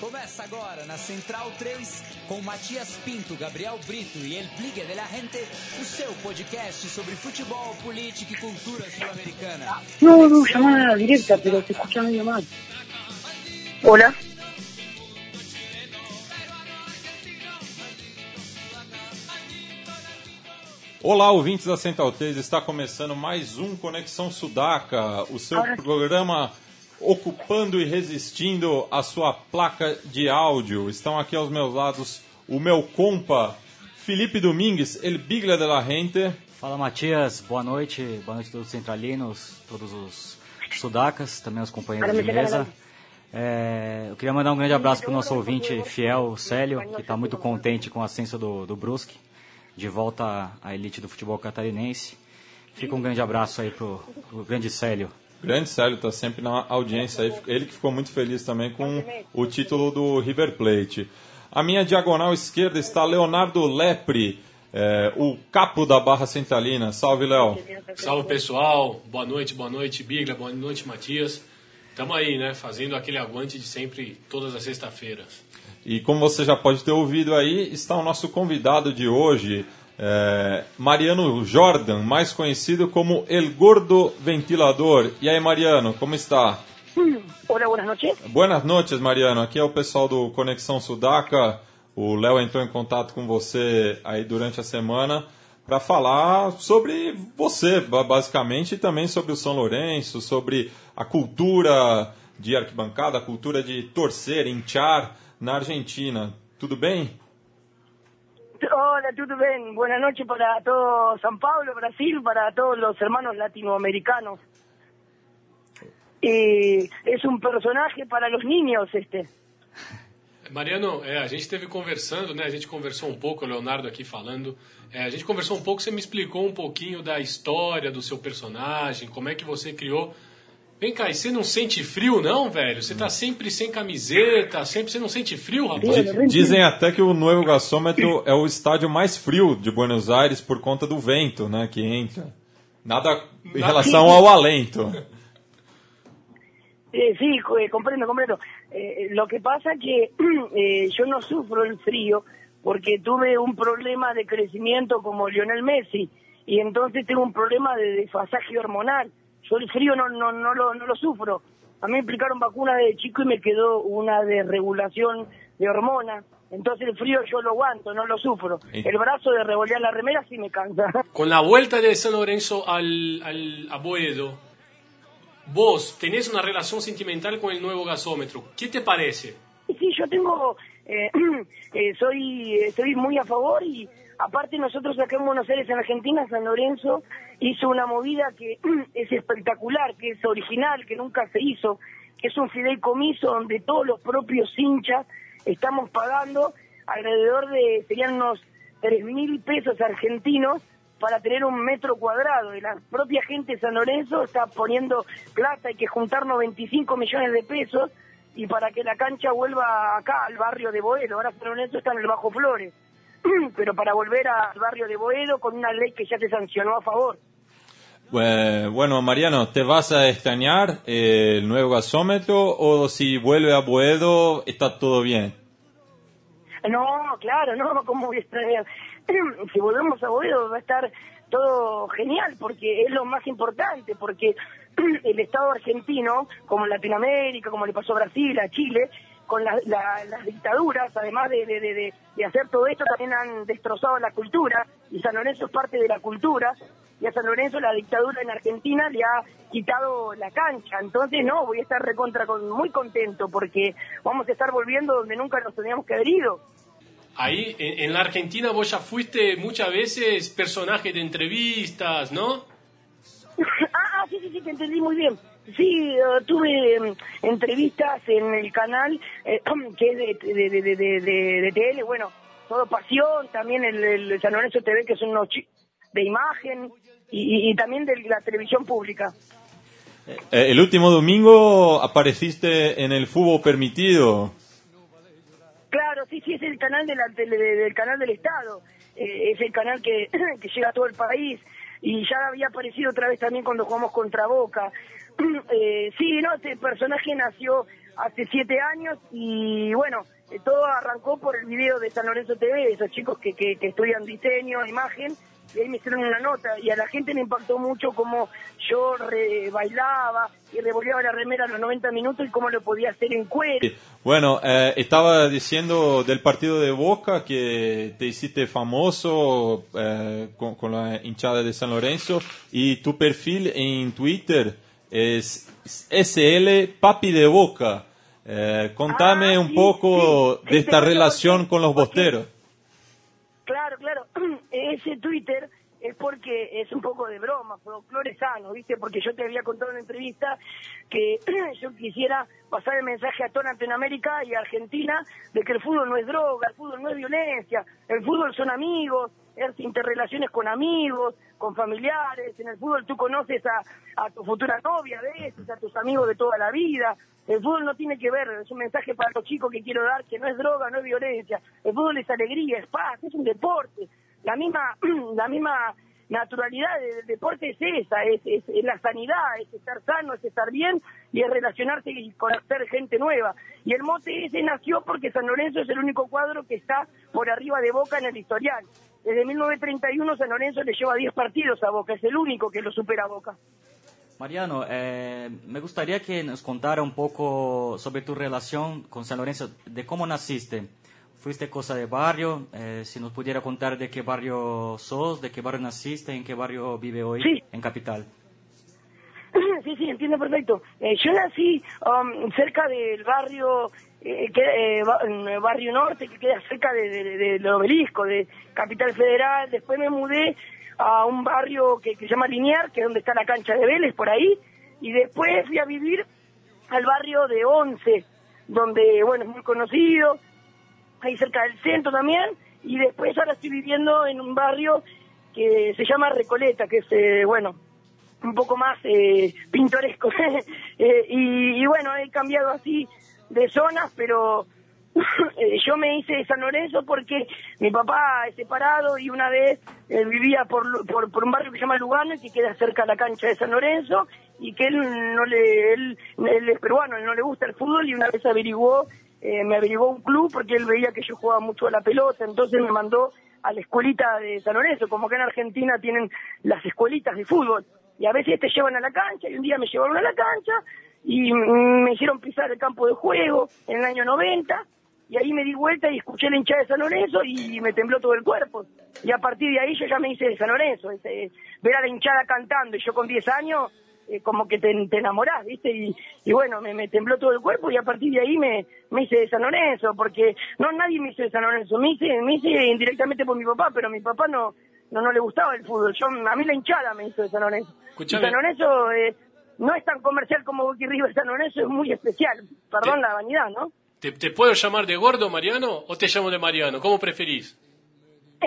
Começa agora na Central 3 com Matias Pinto, Gabriel Brito e El Pligue de la Gente, o seu podcast sobre futebol, política e cultura sul-americana. No, no, llamada directa, pero se escucha medio mal. Hola. Olá, ouvintes da Central 3, está começando mais um Conexão Sudaca, o seu Ora. programa ocupando e resistindo a sua placa de áudio. Estão aqui aos meus lados o meu compa Felipe Domingues, El Bigla de la Gente. Fala Matias, boa noite, boa noite a todos os centralinos, todos os sudacas, também os companheiros de mesa. É, eu queria mandar um grande abraço para o nosso ouvinte fiel, o Célio, que está muito contente com o ascenso do, do Brusque, de volta à elite do futebol catarinense. Fica um grande abraço aí pro, pro grande Célio. Grande Célio está sempre na audiência aí, ele que ficou muito feliz também com o título do River Plate. A minha diagonal esquerda está Leonardo Lepre, é, o capo da Barra Centralina. Salve, Léo. Salve pessoal, boa noite, boa noite Bigla, boa noite Matias. Tamo aí, né, fazendo aquele aguante de sempre, todas as sextas-feiras. E como você já pode ter ouvido aí, está o nosso convidado de hoje, é, Mariano Jordan, mais conhecido como El Gordo Ventilador. E aí, Mariano, como está? Hola, buenas noches. Buenas noches, Mariano. Aqui é o pessoal do Conexão Sudaca. O Léo entrou em contato com você aí durante a semana para falar sobre você, ba- basicamente, e também sobre o São Lourenço, sobre a cultura de arquibancada, a cultura de torcer, hinchar na Argentina. Tudo bem? Hola, tudo bem? Buenas noches para todo San Pablo, Brasil, para todos los hermanos latinoamericanos. Eh, es un personaje para los niños este. Mariano, é, a gente esteve conversando, né? A gente conversou um pouco, o Leonardo aqui falando. É, a gente conversou um pouco, você me explicou um pouquinho da história do seu personagem, como é que você criou. Vem cá, e você não sente frio, não, velho? Você tá sempre sem camiseta, sempre. Você não sente frio, rapaz? Di- Dizem até que o Nuevo Gasômetro é o estádio mais frio de Buenos Aires por conta do vento, né, que entra. Nada em relação ao alento. Eh, sí, eh, comprendo, comprendo. Eh, lo que pasa que eh, yo no sufro el frío porque tuve un problema de crecimiento como Lionel Messi y entonces tengo un problema de desfasaje hormonal. Yo el frío no, no, no, lo, no lo sufro. A mí me aplicaron vacunas de chico y me quedó una desregulación de hormonas. Entonces el frío yo lo aguanto, no lo sufro. El brazo de revolear la remera sí me cansa. Con la vuelta de San Lorenzo al, al a Boedo, vos tenés una relación sentimental con el nuevo gasómetro. ¿Qué te parece? Sí, yo tengo, eh, eh, soy, estoy muy a favor y aparte nosotros acá en Buenos Aires, en Argentina, San Lorenzo hizo una movida que es espectacular, que es original, que nunca se hizo, que es un fideicomiso donde todos los propios hinchas estamos pagando alrededor de, serían unos tres mil pesos argentinos para tener un metro cuadrado. Y la propia gente de San Lorenzo está poniendo plata, hay que juntar 95 millones de pesos y para que la cancha vuelva acá al barrio de Boedo. Ahora San Lorenzo está en el Bajo Flores. Pero para volver al barrio de Boedo con una ley que ya se sancionó a favor. Eh, bueno, Mariano, ¿te vas a extrañar eh, el nuevo gasómetro o si vuelve a Boedo está todo bien? No, claro, no, ¿cómo voy a extrañar? Si volvemos a Boedo va a estar todo genial, porque es lo más importante, porque el Estado argentino, como Latinoamérica, como le pasó a Brasil, a Chile, con la- la- las dictaduras, además de, de- de- de- de hacer todo esto, también han destrozado la cultura, y San Lorenzo es parte de la cultura, y a San Lorenzo la dictadura en Argentina le ha quitado la cancha. Entonces, no, voy a estar recontra con, muy contento, porque vamos a estar volviendo donde nunca nos teníamos que haber ido. Ahí, en, en la Argentina, vos ya fuiste muchas veces personaje de entrevistas, ¿no? Ah, ah, sí, sí, sí, te entendí muy bien. Sí, eh, tuve em, entrevistas en el canal eh, que es de, de, de, de, TL, bueno, todo pasión, también el, el San Lorenzo TV, que son unos de imagen, y, y- también de la televisión pública. Eh, el último domingo apareciste en el fútbol permitido. Claro, sí, sí, es el canal de la del canal del Estado, Eh, es el canal que, que llega a todo el país y ya había aparecido otra vez también cuando jugamos contra Boca. Eh, sí, no, este personaje nació hace siete años y bueno, eh, todo arrancó por el video de San Lorenzo TV, esos chicos que, que, que estudian diseño, imagen, y ahí me hicieron una nota y a la gente le impactó mucho cómo yo re bailaba y revolviaba la remera a los 90 minutos y cómo lo podía hacer en cuero. Bueno, eh, estaba diciendo del partido de Boca que te hiciste famoso eh, con, con la hinchada de San Lorenzo y tu perfil en Twitter es SL Papi de Boca. Eh, contame Ah, un sí, poco sí. de esta relación con los bosteros. Claro, claro. Ese Twitter es porque es un poco de broma, folclore sano, ¿viste? Porque yo te había contado en una entrevista que yo quisiera pasar el mensaje a toda Latinoamérica y a Argentina de que el fútbol no es droga, el fútbol no es violencia, el fútbol son amigos, interrelaciones con amigos, con familiares, en el fútbol tú conoces a, tu futura novia a veces, a tus amigos de toda la vida, el fútbol no tiene que ver, es un mensaje para los chicos que quiero dar, que no es droga, no es violencia, el fútbol es alegría, es paz, es un deporte, la misma, la misma naturalidad del deporte es esa, es, es, la sanidad, es estar sano, es estar bien y es relacionarse y conocer gente nueva. Y el mote ese nació porque San Lorenzo es el único cuadro que está por arriba de Boca en el historial. Desde 1931 San Lorenzo le lleva 10 partidos a Boca, es el único que lo supera a Boca. Mariano, eh, me gustaría que nos contara un poco sobre tu relación con San Lorenzo, de cómo naciste. Fuiste cosa de barrio, eh, si nos pudiera contar de qué barrio sos, de qué barrio naciste, en qué barrio vive hoy, Sí. en Capital. Sí, sí, entiendo perfecto. Eh, yo nací um, cerca del barrio, eh, que, eh, barrio norte, que queda cerca de- de- de- del obelisco, de Capital Federal. Después me mudé a un barrio que, que se llama Liniar, que es donde está la cancha de Vélez, por ahí. Y después fui a vivir al barrio de Once, donde, bueno, es muy conocido, ahí cerca del centro también. Y después ahora estoy viviendo en un barrio que se llama Recoleta, que es, eh, bueno, un poco más eh, pintoresco. Eh, y, y bueno, he cambiado así de zonas, pero eh, yo me hice de San Lorenzo porque mi papá es separado y una vez eh, vivía por, por, un barrio que se llama Lugano y que queda cerca de la cancha de San Lorenzo y que él no le él, él es peruano, él no le gusta el fútbol y una vez averiguó eh, me averiguó un club porque él veía que yo jugaba mucho a la pelota, entonces me mandó a la escuelita de San Lorenzo, como que en Argentina tienen las escuelitas de fútbol y a veces te llevan a la cancha y un día me llevaron a la cancha y mm, me hicieron pisar el campo de juego en el año 90 y ahí me di vuelta y escuché la hinchada de San Lorenzo y me tembló todo el cuerpo. Y a partir de ahí yo ya me hice de San Lorenzo ese- ver a la hinchada cantando y yo con 10 años eh, como que te, te enamorás, ¿viste? Y, y bueno, me, me tembló todo el cuerpo y a partir de ahí me, me hice de San Lorenzo, porque no nadie me hizo de San Lorenzo, me hice, me hice indirectamente por mi papá, pero mi papá no, no, no le gustaba el fútbol, yo a mí la hinchada me hizo de San Lorenzo. Escuchame. San Lorenzo eh, no es tan comercial como Boca y River, San Lorenzo es muy especial, perdón Te- la vanidad, ¿no? ¿Te, te puedo llamar de gordo, Mariano, o te llamo de Mariano? ¿Cómo preferís? Eh,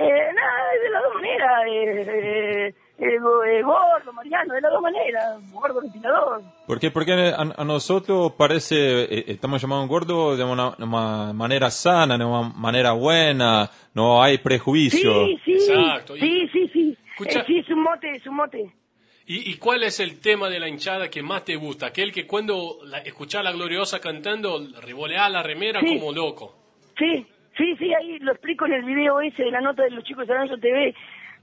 eh, nada, de las dos maneras, eh, eh, eh, go- eh, gordo, Mariano, de las dos maneras, gordo ventilador. ¿Por qué? Porque a, a nosotros parece, eh, estamos llamando gordo de una, una manera sana, de una manera buena, no hay prejuicio. Sí, sí, Exacto. sí, sí, sí. Escucha- Eh, sí, es un mote, es un mote. ¿Y, y cuál es el tema de la hinchada que más te gusta? Aquel que cuando la, escuchás a la gloriosa cantando, revoleá la remera Sí. como loco. Sí, sí, sí, ahí lo explico en el video ese de la nota de los chicos de Aranzo TV.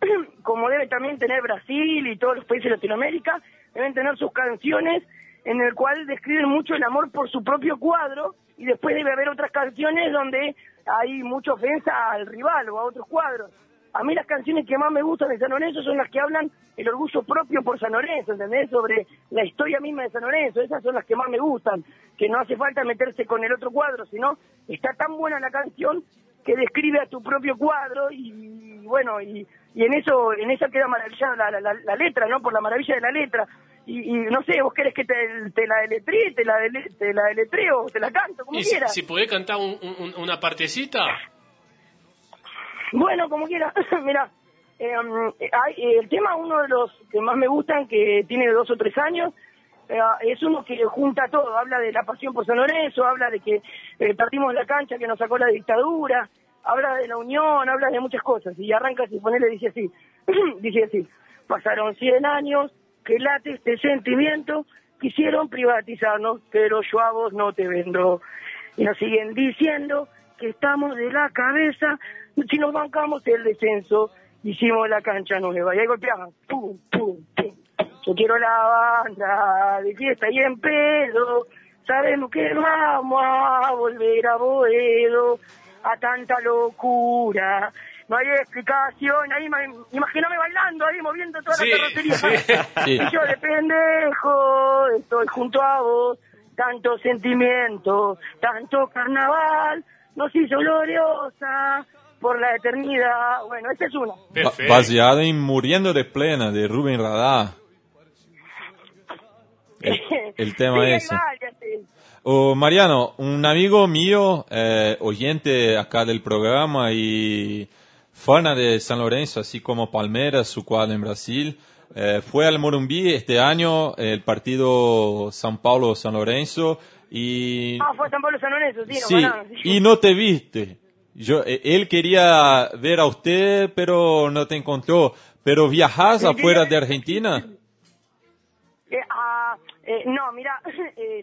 Como debe también tener Brasil y todos los países de Latinoamérica, deben tener sus canciones en el cual describen mucho el amor por su propio cuadro y después debe haber otras canciones donde hay mucha ofensa al rival o a otros cuadros. A mí las canciones que más me gustan de San Lorenzo son las que hablan el orgullo propio por San Lorenzo, ¿entendés? Sobre la historia misma de San Lorenzo, esas son las que más me gustan, que no hace falta meterse con el otro cuadro, sino está tan buena la canción que describe a tu propio cuadro y bueno, y, y en eso en esa queda maravillada la, la, la- letra, ¿no? Por la maravilla de la letra. Y, y no sé, vos querés que te, te la deletree, te la, dele- te la deletreo, te la canto, como Y si, quieras. si podés cantar un- un- una partecita, Bueno, como quiera, mira, eh, el tema, uno de los que más me gustan, que tiene dos o tres años, eh, es uno que junta todo, habla de la pasión por San Lorenzo, habla de que eh, partimos la cancha que nos sacó la dictadura, habla de la unión, habla de muchas cosas, y arranca si ponerle, dice así, dice así, pasaron 100 años, que late este sentimiento, quisieron privatizarnos, pero yo a vos no te vendo. Y nos siguen diciendo que estamos de la cabeza, si nos bancamos el descenso, hicimos la cancha nueva. Y ahí golpeaban, pum, pum, pum. Yo quiero la banda de fiesta y en pedo, sabemos que vamos a volver a Boedo, a tanta locura. No hay explicación, ahí imagíname bailando, ahí moviendo toda la carrocería. Y yo de pendejo estoy junto a vos, tanto sentimiento, tanto carnaval, nos hizo gloriosa por la eternidad. Bueno, esta es una. Baseada en Muriendo de Plena, de Rubén Radá. El, tema es... Oh, Mariano, un amigo mío, eh, oyente acá del programa y fana de San Lorenzo, así como Palmeiras, su cuadro en Brasil, eh, fue al Morumbí este año, el partido San Paulo-San Lorenzo, y... Ah, fue San Paulo-San Lorenzo, sí. sí y no te viste. Yo, eh, él quería ver a usted, pero no te encontró. ¿Pero viajas afuera de Argentina? Eh, ah, eh, no, mira,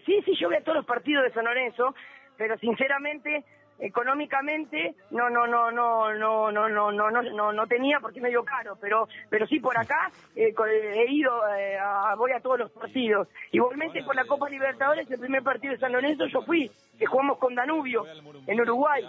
sí, sí, yo veo todos los partidos de San Lorenzo, pero sinceramente económicamente no no no no no no no no no no tenía porque es medio caro pero pero sí por acá eh, he ido eh, a, voy a todos los partidos igualmente por la Copa Libertadores el primer partido de San Lorenzo yo fui que jugamos con Danubio en Uruguay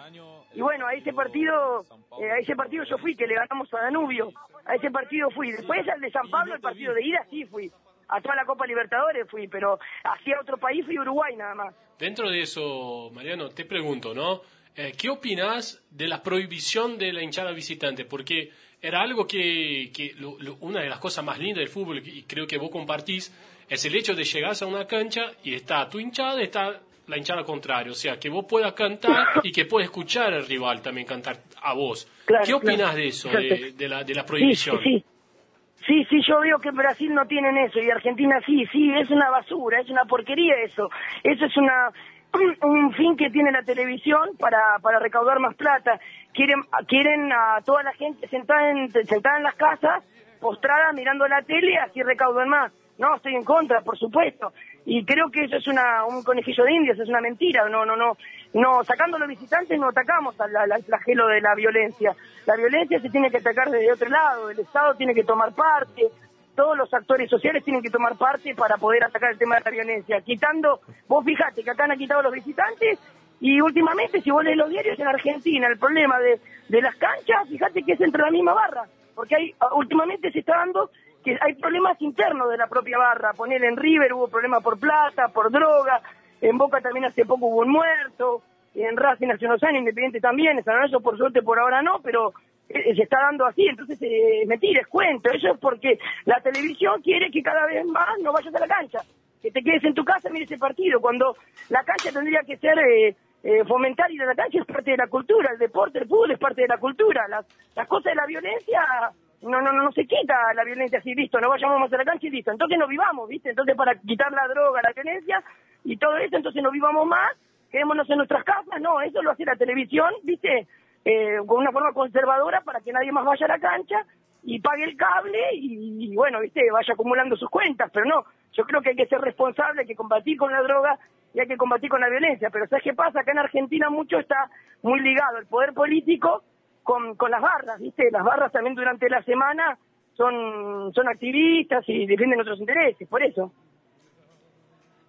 y bueno a ese partido eh, a ese partido yo fui que le ganamos a Danubio a ese partido fui después al de San Pablo el partido de ida sí fui a toda la Copa Libertadores fui, pero hacia otro país fui Uruguay nada más. Dentro de eso, Mariano, te pregunto, ¿no? Eh, ¿Qué opinas de la prohibición de la hinchada visitante? Porque era algo que, una de las cosas más lindas del fútbol, y creo que vos compartís, es el hecho de llegar a una cancha y está tu hinchada, está la hinchada contraria. O sea, que vos puedas cantar y que puedas escuchar al rival también cantar a vos. ¿Qué opinas de eso, de, la, de la prohibición? Sí, sí, sí, yo veo que en Brasil no tienen eso y Argentina sí, sí, es una basura, es una porquería eso. Eso es una un fin que tiene la televisión para, para recaudar más plata. Quieren, quieren a toda la gente sentada en, sentada en las casas, postrada, mirando la tele, así recaudan más. No, estoy en contra, por supuesto. Y creo que eso es una, un conejillo de indias, es una mentira. No, no, no. No, sacando los visitantes no atacamos al, al flagelo de la violencia. La violencia se tiene que atacar desde otro lado. El Estado tiene que tomar parte todos los actores sociales tienen que tomar parte para poder atacar el tema de la violencia. Quitando, vos fijate que acá han quitado los visitantes y últimamente, si vos lees los diarios en Argentina, el problema de, de las canchas, fíjate que es entre la misma barra, porque hay, últimamente se está dando que hay problemas internos de la propia barra. Poner en River hubo problemas por plata, por droga, en Boca también hace poco hubo un muerto, en Racing hace unos años, Independiente también, en San Lorenzo por suerte por ahora no, pero eh, se está dando así, entonces eh, me tires cuento, eso es porque la televisión quiere que cada vez más no vayas a la cancha, que te quedes en tu casa y mires ese partido, cuando la cancha tendría que ser eh, eh, fomentar ir la cancha es parte de la cultura, el deporte, el fútbol es parte de la cultura, las, las cosas de la violencia no, no, no, se quita la violencia así, listo, no vayamos más a la cancha y listo, entonces no vivamos, ¿viste? Entonces para quitar la droga, la violencia y todo eso, entonces no vivamos más, quedémonos en nuestras casas, no, eso lo hace la televisión, ¿viste? eh, con una forma conservadora para que nadie más vaya a la cancha y pague el cable y, bueno, viste, vaya acumulando sus cuentas, pero no, yo creo que hay que ser responsable, hay que combatir con la droga y hay que combatir con la violencia, pero ¿sabes qué pasa? Acá en Argentina mucho está muy ligado el poder político con, con las barras, viste, las barras también durante la semana son, son activistas y defienden otros intereses, por eso.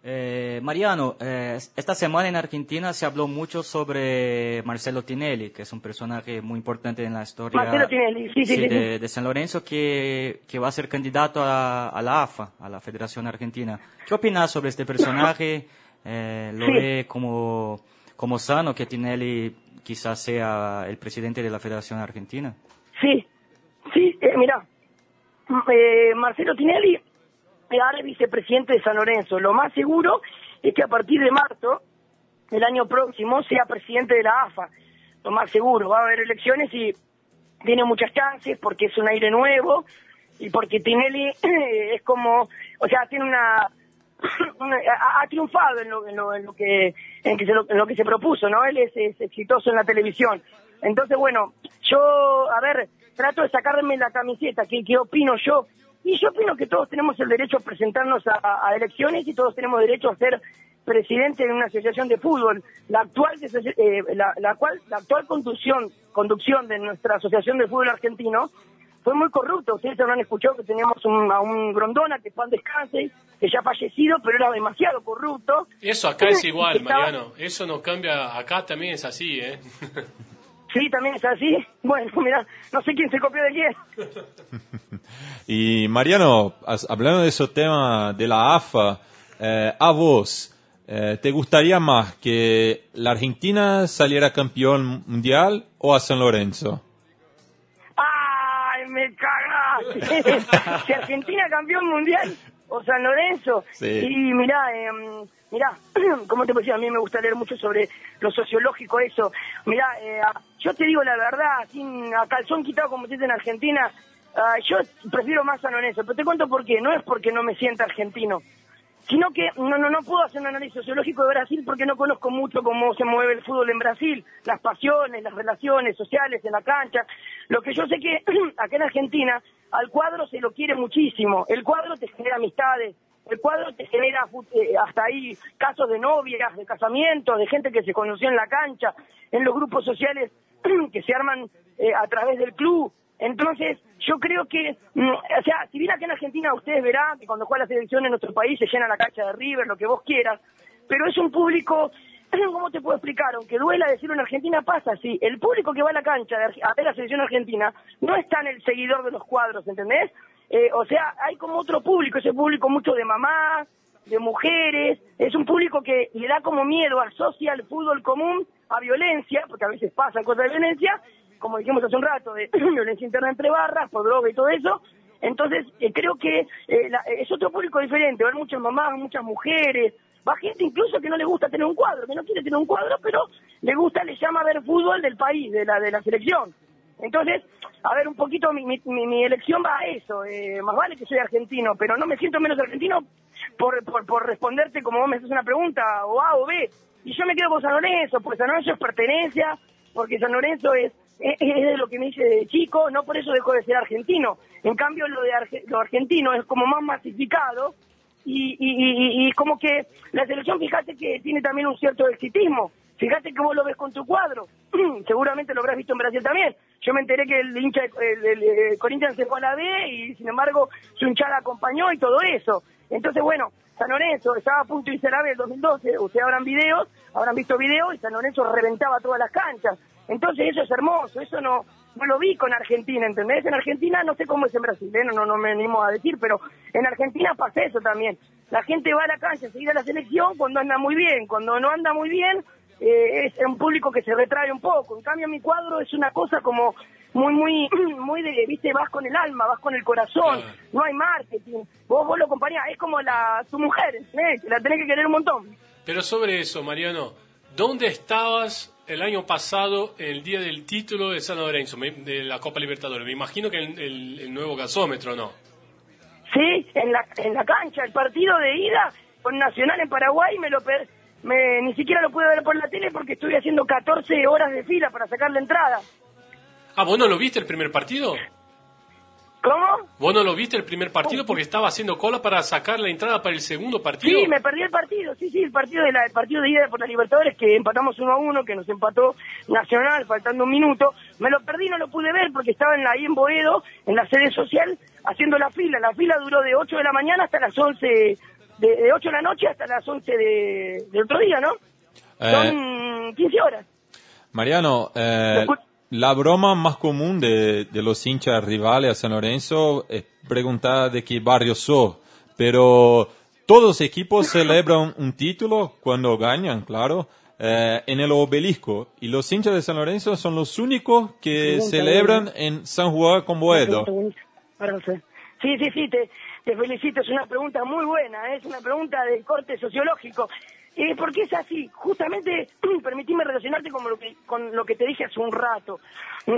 Eh, Mariano, eh, esta semana en Argentina se habló mucho sobre Marcelo Tinelli, que es un personaje muy importante en la historia de, San Lorenzo, que, que, va a ser candidato a, la AFA, a la Federación Argentina. ¿Qué opinas sobre este personaje? Eh, ¿Lo ve como, como sano que Tinelli quizás sea el presidente de la Federación Argentina? Sí, sí, mira, Marcelo Tinelli ahora vicepresidente de San Lorenzo. Lo más seguro es que a partir de marzo del año próximo sea presidente de la AFA. Lo más seguro, va a haber elecciones y tiene muchas chances porque es un aire nuevo y porque Tinelli es como, o sea, tiene una, ha, triunfado en lo, en lo, que en, que se, lo que se propuso, ¿no? Él es, exitoso en la televisión. Entonces, bueno, yo, a ver, trato de sacarme la camiseta, ¿qué, qué opino yo? Y yo opino que todos tenemos el derecho a presentarnos a, elecciones y todos tenemos derecho a ser presidente de una asociación de fútbol. La actual, eh, la, cual, la actual conducción, conducción de nuestra asociación de fútbol argentino fue muy corrupto. Ustedes habrán escuchado que teníamos un, a un Grondona, que pan descanse, que ya ha fallecido, pero era demasiado corrupto. Eso acá es igual, Mariano. Eso no cambia. Acá también es así, ¿eh? Sí, también es así. Bueno, mira, no sé quién se copió de quién. y Mariano, hablando de ese tema de la AFA, eh, a vos, eh, ¿te gustaría más que la Argentina saliera campeón mundial o a San Lorenzo? Si Argentina campeón mundial o San Lorenzo. Sí. Y mirá, eh, mirá, como te decía, a mí me gusta leer mucho sobre lo sociológico eso. Mirá, eh, yo te digo la verdad, sin a calzón quitado como se dice en Argentina, ah, yo prefiero más San Lorenzo, pero te cuento por qué, no es porque no me sienta argentino, sino que no, no, no puedo hacer un análisis sociológico de Brasil porque no conozco mucho cómo se mueve el fútbol en Brasil, las pasiones, las relaciones sociales en la cancha. Lo que yo sé que acá en Argentina al cuadro se lo quiere muchísimo, el cuadro te genera amistades, el cuadro te genera eh, hasta ahí casos de novias, de casamientos, de gente que se conoció en la cancha, en los grupos sociales que se arman eh, a través del club. Entonces, yo creo que, mm, o sea, si bien aquí en Argentina ustedes verán que cuando juega la selección en nuestro país se llena la cancha de River, lo que vos quieras, pero es un público, ¿cómo te puedo explicar? Aunque duela decirlo en Argentina, pasa así. El público que va a la cancha a ver la selección argentina no está en el seguidor de los cuadros, ¿entendés? Eh, o sea, hay como otro público, ese público mucho de mamás, de mujeres, es un público que le da como miedo, asocia al fútbol común a violencia, porque a veces pasan cosas de violencia, como dijimos hace un rato, de violencia interna entre barras, por droga y todo eso. Entonces, eh, creo que eh, es otro público diferente, va muchas mamás, muchas mujeres, va gente incluso que no le gusta tener un cuadro, que no quiere tener un cuadro, pero le gusta, le llama a ver fútbol del país, de la, de la selección. Entonces, a ver, un poquito mi, mi, mi elección va a eso. Eh, más vale que soy argentino, pero no me siento menos argentino por, por, por responderte como vos me haces una pregunta, o A o B. Y yo me quedo con San Lorenzo, porque San Lorenzo es pertenencia, porque San Lorenzo es, es, de lo que me hice de chico, no por eso dejo de ser argentino. En cambio, lo de lo argentino es como más masificado y, y, y, y como que la selección, fíjate que tiene también un cierto exitismo. Fíjate que vos lo ves con tu cuadro. Seguramente lo habrás visto en Brasil también. Yo me enteré que el hincha el, Corinthians se fue a la B y sin embargo su hinchada acompañó y todo eso. Entonces, bueno, San Lorenzo estaba a punto de irse a la B el 2012. Ustedes habrán videos, habrán visto videos y San Lorenzo reventaba todas las canchas. Entonces eso es hermoso, eso no, no lo vi con Argentina, ¿entendés? En Argentina no sé cómo es en Brasil, ¿eh? no, no, me animo a decir, pero en Argentina pasa eso también. La gente va a la cancha a seguir a la selección cuando anda muy bien, cuando no anda muy bien eh, es un público que se retrae un poco. En cambio, mi cuadro es una cosa como muy, muy, muy de, viste, vas con el alma, vas con el corazón, no hay marketing. Vos, vos lo acompañás, es como la, tu mujer, ¿eh? la tenés que querer un montón. Pero sobre eso, Mariano, ¿dónde estabas el año pasado, el día del título de San Lorenzo, de la Copa Libertadores? Me imagino que el, el, nuevo gasómetro, ¿no? Sí, en la, en la cancha, el partido de ida con Nacional en Paraguay me lo me, ni siquiera lo pude ver por la tele porque estuve haciendo 14 horas de fila para sacar la entrada. Ah, ¿vos no lo viste el primer partido? ¿Cómo? ¿Vos no lo viste el primer partido porque estaba haciendo cola para sacar la entrada para el segundo partido? Sí, me perdí el partido, sí, sí, el partido de la, el partido de ida por la Libertadores que empatamos uno a uno, que nos empató Nacional faltando un minuto. Me lo perdí, no lo pude ver porque estaba en la, ahí en Boedo, en la sede social, haciendo la fila. La fila duró de 8 de la mañana hasta las 11 de, 8 de la noche hasta las 11 de, del otro día, ¿no? Eh, Son 15 horas. Mariano, eh, la broma más común de, de, los hinchas rivales a San Lorenzo es preguntar de qué barrio sos, pero todos los equipos celebran un título cuando ganan, claro, eh, en el obelisco, y los hinchas de San Lorenzo son los únicos que celebran en San Juan con Boedo. Sí, sí, sí, te, te felicito, es una pregunta muy buena, ¿eh? es una pregunta de corte sociológico. Eh, porque es así, justamente, permitime relacionarte con lo, que, con lo que te dije hace un rato.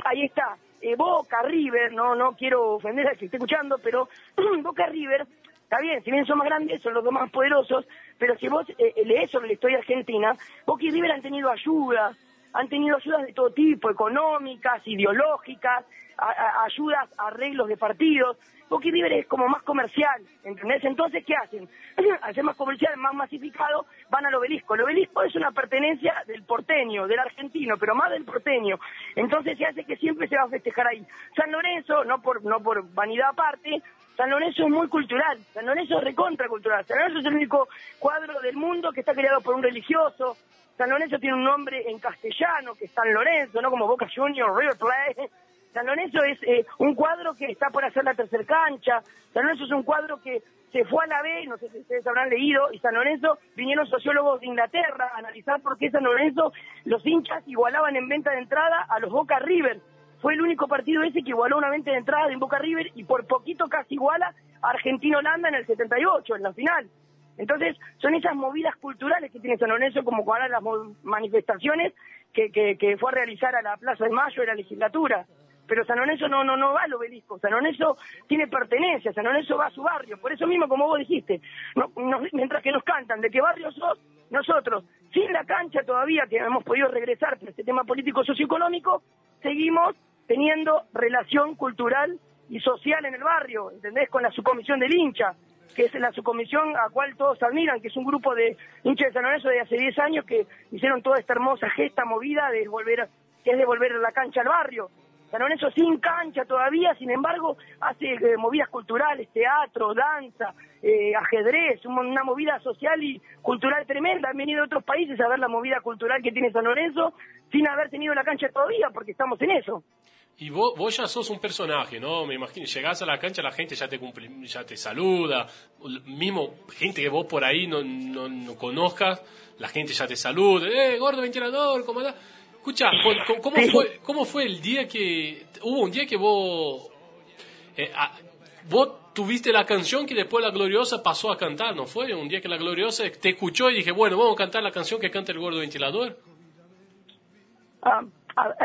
Ahí está, eh, Boca, River, no no quiero ofender a que esté escuchando, pero Boca, River, está bien, si bien son más grandes, son los dos más poderosos, pero si vos eh, lees sobre la historia argentina, Boca y River han tenido ayuda, han tenido ayudas de todo tipo, económicas, ideológicas, ayudas, arreglos de partidos. Boca River es como más comercial, ¿entendés? Entonces, ¿qué hacen? Al más comercial, más masificado, van al obelisco. El obelisco es una pertenencia del porteño, del argentino, pero más del porteño. Entonces se hace que siempre se va a festejar ahí. San Lorenzo, no por, no por vanidad aparte, San Lorenzo es muy cultural, San Lorenzo es recontra cultural. San Lorenzo es el único cuadro del mundo que está creado por un religioso. San Lorenzo tiene un nombre en castellano, que es San Lorenzo, no como Boca Juniors, River Plate San Lorenzo es eh, un cuadro que está por hacer la tercer cancha. San Lorenzo es un cuadro que se fue a la B, no sé si ustedes habrán leído, y San Lorenzo vinieron sociólogos de Inglaterra a analizar por qué San Lorenzo los hinchas igualaban en venta de entrada a los Boca River. Fue el único partido ese que igualó una venta de entrada de Boca River y por poquito casi iguala a Argentina-Holanda en el 78, en la final. Entonces, son esas movidas culturales que tiene San Lorenzo, como cuando las manifestaciones que, que, que fue a realizar a la Plaza de Mayo de la legislatura. Pero San Lorenzo no va al obelisco, San Lorenzo tiene pertenencia, San Lorenzo va a su barrio, por eso mismo como vos dijiste, mientras que nos cantan de qué barrio sos, nosotros, sin la cancha todavía, que hemos podido regresar por este tema político socioeconómico, seguimos teniendo relación cultural y social en el barrio, ¿entendés? Con la subcomisión del hincha, que es la subcomisión a cual todos admiran, que es un grupo de hinchas de San Lorenzo de hace 10 años que hicieron toda esta hermosa gesta movida de volver, que es devolver la cancha al barrio. San Lorenzo sin cancha todavía, sin embargo, hace eh, movidas culturales, teatro, danza, eh, ajedrez, una movida social y cultural tremenda. Han venido de otros países a ver la movida cultural que tiene San Lorenzo sin haber tenido la cancha todavía, porque estamos en eso. Y vos, vos ya sos un personaje, ¿no? Me imagino, llegás a la cancha, la gente ya te ya te saluda, mismo gente que vos por ahí no, no, conozcas, la gente ya te saluda, ¡eh, gordo ventilador, cómo andás? Escucha, ¿cómo fue, ¿cómo fue el día que... Hubo un día que vos... Eh, vos tuviste la canción que después la Gloriosa pasó a cantar, ¿no fue? Un día que la Gloriosa te escuchó y dije, bueno, vamos a cantar la canción que canta el gordo ventilador. Ah, ah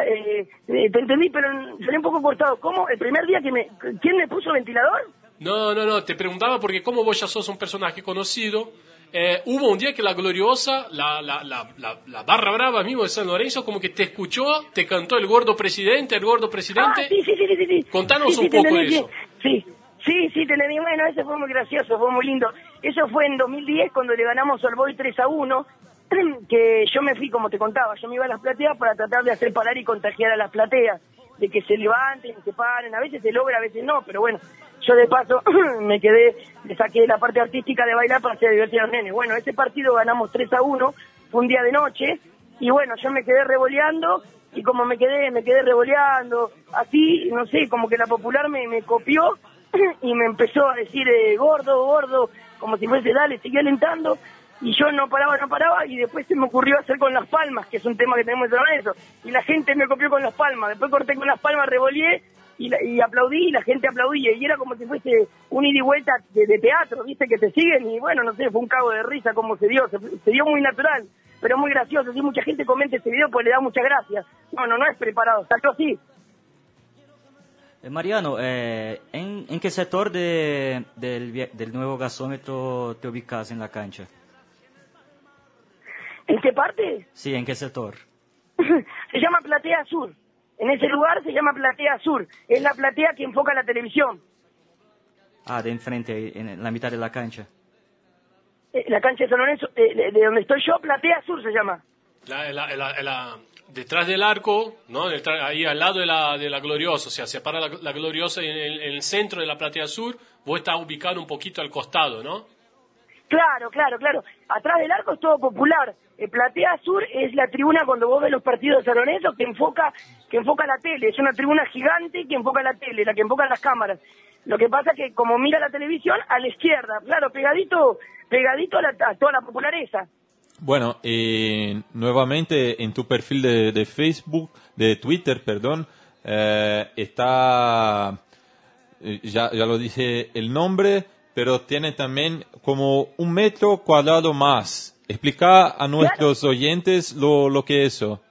eh, eh, te entendí, pero sería un poco cortado. ¿Cómo? ¿El primer día que me... ¿Quién me puso ventilador? No, no, no, te preguntaba porque como vos ya sos un personaje conocido, eh, hubo un día que la gloriosa, la, la, la, la, barra brava mismo de San Lorenzo, como que te escuchó, te cantó el gordo presidente, el gordo presidente. Ah, sí, sí, sí, sí, Contanos un poco de eso. Sí, sí, sí, te bueno, eso fue muy gracioso, fue muy lindo. Eso fue en 2010 cuando le ganamos al Boy 3 a 1, que yo me fui, como te contaba, yo me iba a las plateas para tratar de hacer parar y contagiar a las plateas, de que se levanten, se paren, a veces se logra, a veces no, pero bueno, yo de paso me quedé, le saqué la parte artística de bailar para hacer divertir a los nenes. Bueno, ese partido ganamos 3 a 1, fue un día de noche, y bueno, yo me quedé revoleando, y como me quedé, me quedé revoleando, así, no sé, como que la popular me, me copió, y me empezó a decir, eh, gordo, gordo, como si fuese, dale, sigue alentando, y yo no paraba, no paraba, y después se me ocurrió hacer con las palmas, que es un tema que tenemos en eso, y la gente me copió con las palmas, después corté con las palmas, revoleé, y, aplaudí y la gente aplaudía y era como si fuese un ida y vuelta de, teatro, viste que te siguen y bueno, no sé, fue un cago de risa como se dio, se, dio muy natural, pero muy gracioso, y mucha gente comenta este video pues le da muchas gracias. No, no, no es preparado, salió así. Eh, Mariano, eh, ¿en, ¿en, qué sector de, del, del nuevo gasómetro te ubicas en la cancha? ¿En qué parte? Sí, ¿en qué sector? se llama Platea Sur. En ese lugar se llama Platea Sur. Es la platea que enfoca la televisión. Ah, de enfrente, en la mitad de la cancha. Eh, la cancha de San Lorenzo, de, donde estoy yo, Platea Sur se llama. detrás del arco, ¿no? ahí al lado de la, de la Gloriosa, o sea, separa la, la Gloriosa en el, en el, centro de la Platea Sur, vos estás ubicado un poquito al costado, ¿no? Claro, claro, claro. Atrás del arco es todo popular. El Platea Sur es la tribuna cuando vos ves los partidos de que enfoca, que enfoca la tele. Es una tribuna gigante que enfoca la tele, la que enfoca las cámaras. Lo que pasa es que como mira la televisión, a la izquierda, claro, pegadito, pegadito a, toda la populareza. Bueno, eh, nuevamente en tu perfil de, Facebook, de Twitter, perdón, eh, está, eh, ya, ya lo dije el nombre, pero tiene también como un metro cuadrado más. Explica a nuestros oyentes lo, lo que es eso.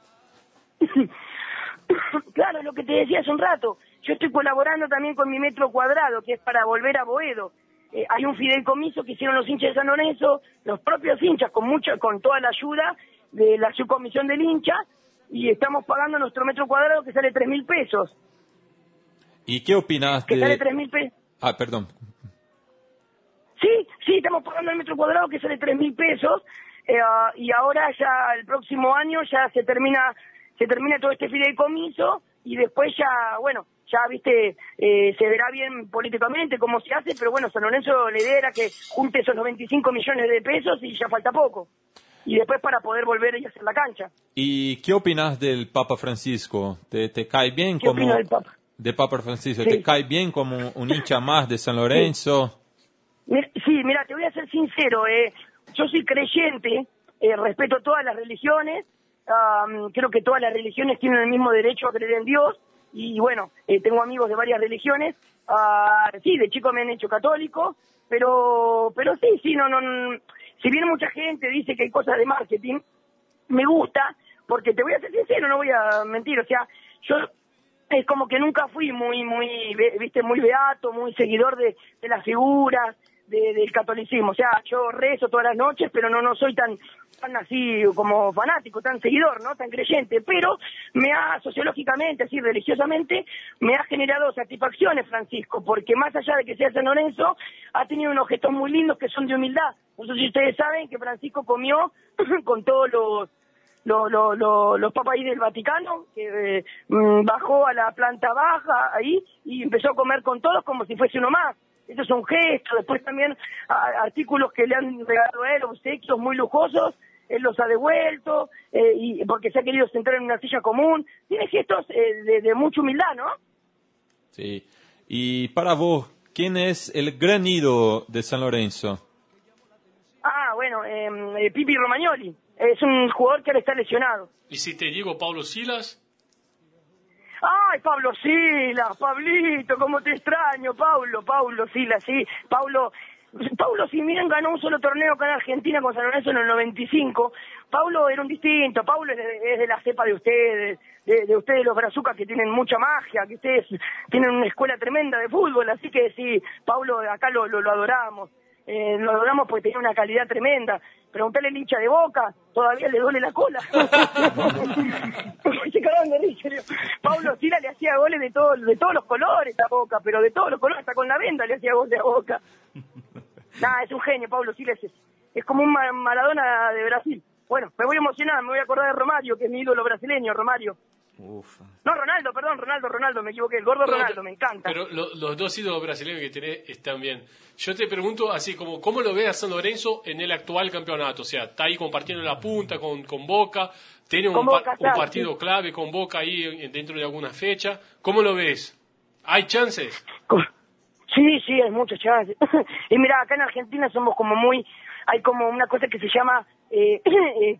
claro, lo que te decía hace un rato. Yo estoy colaborando también con mi metro cuadrado, que es para volver a Boedo. Eh, hay un fideicomiso que hicieron los hinchas de San Lorenzo, los propios hinchas, con mucha, con toda la ayuda de la subcomisión del hincha, y estamos pagando nuestro metro cuadrado que sale tres mil pesos. ¿Y qué opinas que sale 3.000 pesos. Ah, perdón. Sí, sí, estamos pagando el metro cuadrado que sale 3.000 pesos eh, y ahora ya el próximo año ya se termina se termina todo este fideicomiso y después ya, bueno, ya viste, eh, se verá bien políticamente cómo se hace, pero bueno, San Lorenzo la idea era que junte esos 95 millones de pesos y ya falta poco. Y después para poder volver y hacer la cancha. ¿Y qué opinas del Papa Francisco? ¿Te, te cae bien ¿Qué como... opino del Papa? De Papa Francisco, Sí. ¿te cae bien como un hincha más de San Lorenzo? Sí, mira, te voy a ser sincero, eh, yo soy creyente, eh, respeto todas las religiones, am, creo que todas las religiones tienen el mismo derecho a creer en Dios, y bueno, eh, tengo amigos de varias religiones, ah, sí, de chico me han hecho católico, pero, pero sí, sí, no, no, si bien mucha gente dice que hay cosas de marketing, me gusta, porque te voy a ser sincero, no voy a mentir, o sea, yo es como que nunca fui muy, muy, viste, muy beato, muy seguidor de, de las figuras, de- del catolicismo. O sea, yo rezo todas las noches, pero no, no soy tan, tan así como fanático, tan seguidor, ¿no? Tan creyente. Pero me ha, sociológicamente, así religiosamente, me ha generado satisfacciones, Francisco, porque más allá de que sea San Lorenzo, ha tenido unos gestos muy lindos que son de humildad. No sé si ustedes saben que Francisco comió con todos los lo- lo- lo- los papas ahí del Vaticano, que eh, mm, bajó a la planta baja ahí y empezó a comer con todos como si fuese uno más. Eso es un gesto. Después también a- artículos que le han regalado a él, obsequios muy lujosos, él los ha devuelto, eh, y porque se ha querido sentar en una silla común. Tiene gestos eh, de, de mucha humildad, ¿no? Sí. Y para vos, ¿quién es el gran ídolo de San Lorenzo? Ah, bueno, eh, eh, Pipi Romagnoli. Es un jugador que ahora está lesionado. Y si te digo Pablo Silas, Ay, Pablo Silas, Pablito, cómo te extraño, Pablo, Pablo Silas, sí, Pablo, Pablo si bien ganó un solo torneo acá en Argentina con San Lorenzo en el 95, Pablo era un distinto, Pablo es de, la cepa de ustedes, de, de ustedes los brazucas que tienen mucha magia, que ustedes tienen una escuela tremenda de fútbol, así que sí, Pablo acá lo adoramos. Eh, lo adoramos porque tenía una calidad tremenda. Preguntale al hincha de boca, todavía le duele la cola. Se cagaban de risa, digo. Pablo Sila le hacía goles de, todo, de todos los colores a boca, pero de todos los colores, hasta con la venda le hacía goles a boca. Nada, es un genio, Pablo Siles es, es como un Ma- Maradona de Brasil. Bueno, me voy a emocionar, me voy a acordar de Romario, que es mi ídolo brasileño, Romario. Uf. No, Ronaldo, perdón, Ronaldo, Ronaldo, me equivoqué, el gordo Ronaldo, me encanta. Pero lo- los dos ídolos brasileños que tenés están bien. Yo te pregunto así como, ¿cómo lo ve a San Lorenzo en el actual campeonato? O sea, está ahí compartiendo la punta con, con Boca, tiene un, pa- partido sí. clave con Boca ahí en- dentro de alguna fecha. ¿Cómo lo ves? ¿Hay chances? Sí, sí, hay muchas chances. y mira, acá en Argentina somos como muy, hay como una cosa que se llama eh, eh,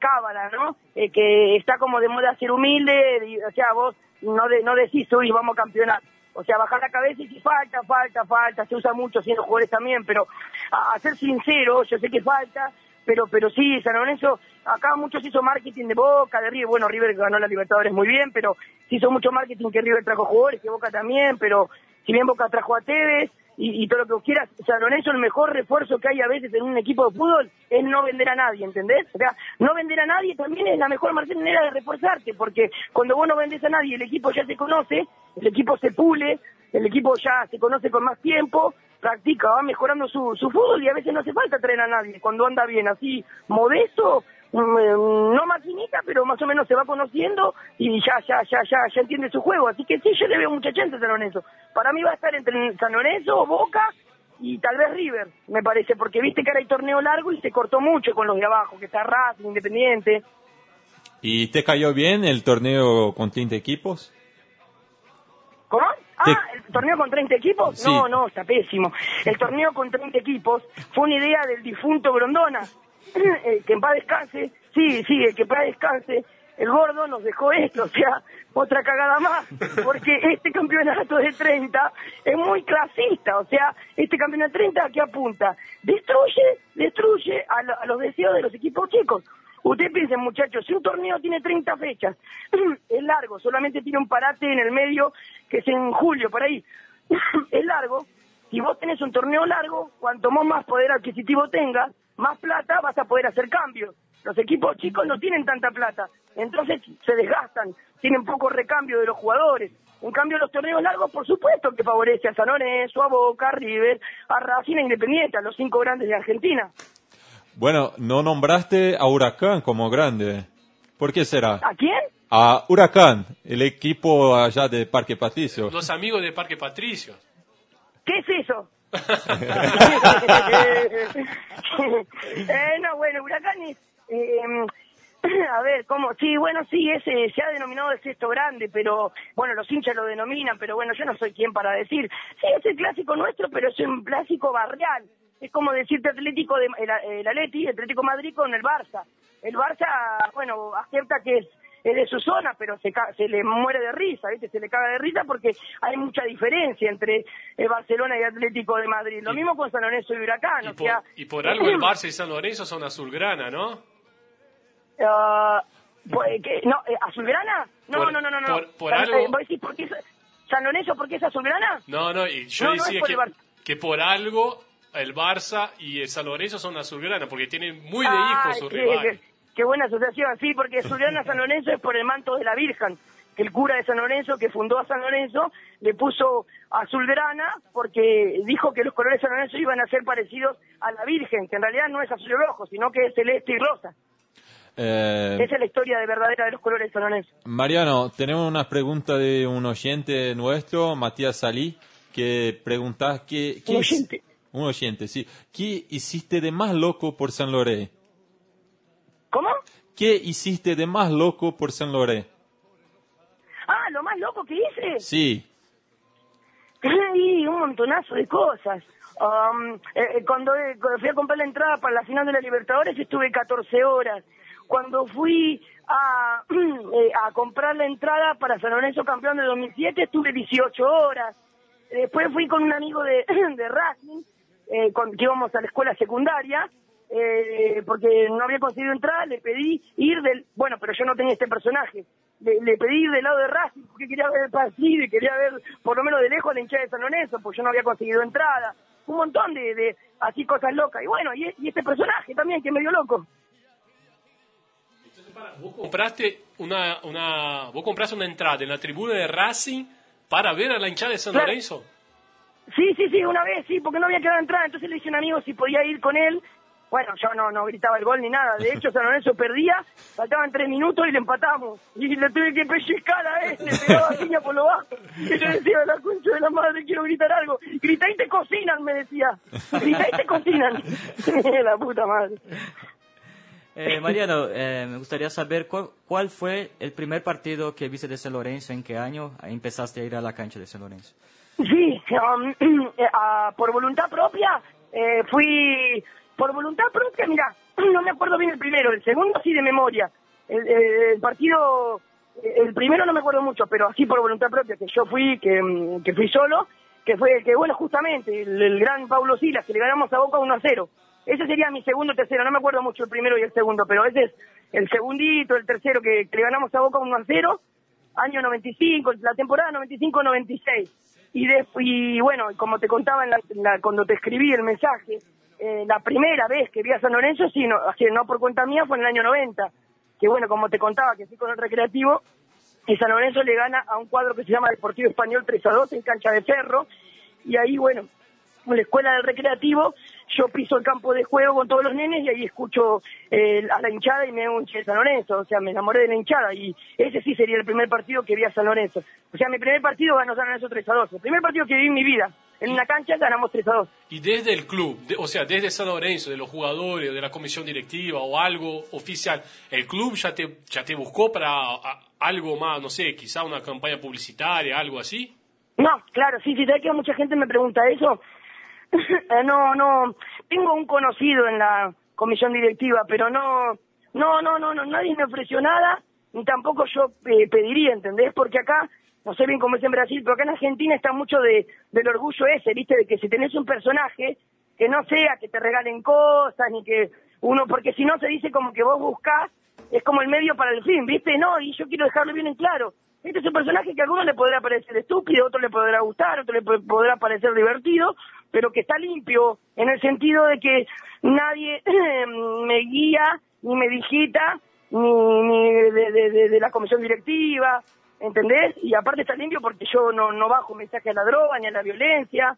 ¿no? Eh, que está como de moda ser humilde, o sea, vos no de, no decís, uy, vamos a campeonar. O sea, bajar la cabeza y si falta, falta, falta, se usa mucho siendo jugadores también, pero a, a ser sincero, yo sé que falta, pero pero sí, San Lorenzo, acá mucho se hizo marketing de Boca, de River, bueno, River ganó la Libertadores muy bien, pero se hizo mucho marketing que River trajo jugadores, que Boca también, pero si bien Boca trajo a Tevez y, y todo lo que quieras, Lorenzo el mejor refuerzo que hay a veces en un equipo de fútbol es no vender a nadie, ¿entendés? O sea, no vender a nadie también es la mejor manera de reforzarte, porque cuando vos no vendés a nadie, el equipo ya se conoce, el equipo se pule, el equipo ya se conoce con más tiempo, practica, va mejorando su, su fútbol y a veces no hace falta traer a nadie, cuando anda bien, así modesto, no maquinita, pero más o menos se va conociendo y ya, ya, ya, ya, ya entiende su juego. Así que sí, yo le veo mucha chance a San Lorenzo. Para mí va a estar entre San Lorenzo, Boca y tal vez River, me parece, porque viste que ahora hay torneo largo y se cortó mucho con los de abajo, que está Racing, Independiente. ¿Y te cayó bien el torneo con 30 equipos? ¿Cómo? Ah, ¿el torneo con 30 equipos? Sí. No, no, está pésimo. El torneo con 30 equipos fue una idea del difunto Grondona, que en paz descanse, sí, sí, el que en paz descanse, el gordo nos dejó esto, o sea, otra cagada más, porque este campeonato de 30 es muy clasista, o sea, este campeonato de 30 ¿a qué apunta? Destruye, destruye a, lo- a los deseos de los equipos chicos. Ustedes piensen, muchachos, si un torneo tiene 30 fechas, es largo, solamente tiene un parate en el medio, que es en julio, por ahí. es largo. Si vos tenés un torneo largo, cuanto más poder adquisitivo tengas, más plata vas a poder hacer cambios. Los equipos chicos no tienen tanta plata, entonces se desgastan, tienen poco recambio de los jugadores. En cambio, los torneos largos, por supuesto, que favorece a San Lorenzo, a Boca, a River, a Racing, a Independiente, a los cinco grandes de Argentina. Bueno, no nombraste a Huracán como grande. ¿Por qué será? ¿A quién? A Huracán, el equipo allá de Parque Patricio. Los amigos de Parque Patricio. ¿Qué es eso? eh, no, bueno, Huracán es... Eh, a ver, ¿cómo? Sí, bueno, sí, ese se ha denominado el sexto grande, pero bueno, los hinchas lo denominan, pero bueno, yo no soy quien para decir. Sí, es el clásico nuestro, pero es un clásico barrial. Es como decirte Atlético de el, el Atlético Madrid con el Barça. El Barça, bueno, acepta que es, es de su zona, pero se, se le muere de risa, ¿viste? Se le caga de risa porque hay mucha diferencia entre el Barcelona y Atlético de Madrid. Lo mismo con San Lorenzo y Huracán. Y, o por, sea, y por algo el Barça y San Lorenzo son azulgrana, ¿no? Uh, pues, no, eh, ¿Azulgrana? No, Por- no, no, no. no. por- por San- algo- eh, ¿Vos decís por qué San Lorenzo por qué es azulgrana? No, no, y yo No, decía por que, que por algo el Barça y el San Lorenzo son azulgrana, porque tienen muy de Ah, hijos sus sí, rivales. Qué buena asociación, sí, porque azulgrana San Lorenzo es por el manto de la Virgen. Que el cura de San Lorenzo, que fundó a San Lorenzo, le puso azulgrana porque dijo que los colores de San Lorenzo iban a ser parecidos a la Virgen, que en realidad no es azul y rojo, sino que es celeste y rosa. Eh, Esa es la historia de verdadera de los colores de San Lorenzo. Mariano, tenemos una pregunta de un oyente nuestro, Matías Salí, que preguntas qué, qué Un oyente. un oyente, sí. ¿Qué hiciste de más loco por San Loré? ¿Qué hiciste de más loco por San Loré? Ah, lo más loco que hice. Sí. Y un montonazo de cosas. Um, eh, eh, cuando, eh, cuando fui a comprar la entrada para la final de la Libertadores estuve 14 horas. Cuando fui a, eh, a comprar la entrada para San Lorenzo campeón de 2007 estuve 18 horas. Después fui con un amigo de, de Racing, eh, con, que íbamos a la escuela secundaria, eh, porque no había conseguido entrada, le pedí ir del... Bueno, pero yo no tenía este personaje. Le, le pedí ir del lado de Racing porque quería ver el partido y quería ver por lo menos de lejos la hinchada de San Lorenzo, porque yo no había conseguido entrada. Un montón de, de así cosas locas. Y bueno, y, y este personaje también, que es medio loco. Vos compraste una, una, vos compraste una entrada en la tribuna de Racing para ver a la hinchada de San Claro. Lorenzo. Sí, sí, sí, una vez, sí, porque no había quedado entrada, entonces le dije a un amigo si podía ir con él. Bueno, yo no, no gritaba el gol ni nada. De hecho, San Lorenzo perdía, faltaban tres minutos y le empatamos. Y le tuve que pellizcar a él, le pegaba piña por lo bajo. Y yo decía, la concha de la madre, quiero gritar algo. Grita y te cocinan, me decía. Grita y te cocinan. la puta madre. Eh, Mariano, eh, me gustaría saber cuál, cuál fue el primer partido que viste de San Lorenzo, en qué año empezaste a ir a la cancha de San Lorenzo. Sí, um, ah, por voluntad propia, eh, fui, por voluntad propia, mira, no me acuerdo bien el primero, el segundo sí de memoria. El, el- el partido, el primero no me acuerdo mucho, pero así por voluntad propia, que yo fui, que, mm, que fui solo, que fue, que bueno, justamente, el, el gran Paulo Silas, que le ganamos a Boca 1 a 0. Ese sería mi segundo tercero, no me acuerdo mucho el primero y el segundo, pero ese es el segundito, el tercero, que, que le ganamos a Boca 1 a 0 año 95, la temporada 95-96. Y, de- y bueno, como te contaba en la- cuando te escribí el mensaje, eh, la primera vez que vi a San Lorenzo, sí, no, no por cuenta mía, fue en el año 90. Que bueno, como te contaba, que fui con el recreativo, y San Lorenzo le gana a un cuadro que se llama Deportivo Español 3 a 2 en cancha de ferro. Y ahí, bueno, en la escuela del recreativo, yo piso el campo de juego con todos los nenes y ahí escucho eh, a la hinchada y me hago un de San Lorenzo. O sea, me enamoré de la hinchada y ese sí sería el primer partido que vi a San Lorenzo. O sea, mi primer partido ganó San Lorenzo 3 a 2. El primer partido que vi en mi vida. En una cancha ganamos 3 a 2. Y desde el club, de- o sea, desde San Lorenzo, de los jugadores, de la comisión directiva o algo oficial, ¿el club ya te, ya te buscó para a- algo más, no sé, quizá una campaña publicitaria, algo así? No, claro, sí, sí, sabes que mucha gente me pregunta eso. Eh, no, no, tengo un conocido en la comisión directiva, pero no, no, no, no, no nadie me ofreció nada, ni tampoco yo eh, pediría, ¿entendés? Porque acá, no sé bien cómo es en Brasil, pero acá en Argentina está mucho de, del orgullo ese, ¿viste? De que si tenés un personaje, que no sea que te regalen cosas, ni que uno, porque si no se dice como que vos buscás, es como el medio para el fin, ¿viste? No, y yo quiero dejarlo bien en claro. Este es un personaje que a algunos le podrá parecer estúpido, a otro le podrá gustar, a otro le po- podrá parecer divertido, pero que está limpio en el sentido de que nadie me guía, ni me digita, ni, ni de, de- de- de la comisión directiva, ¿entendés? Y aparte está limpio porque yo no, no bajo mensaje a la droga ni a la violencia.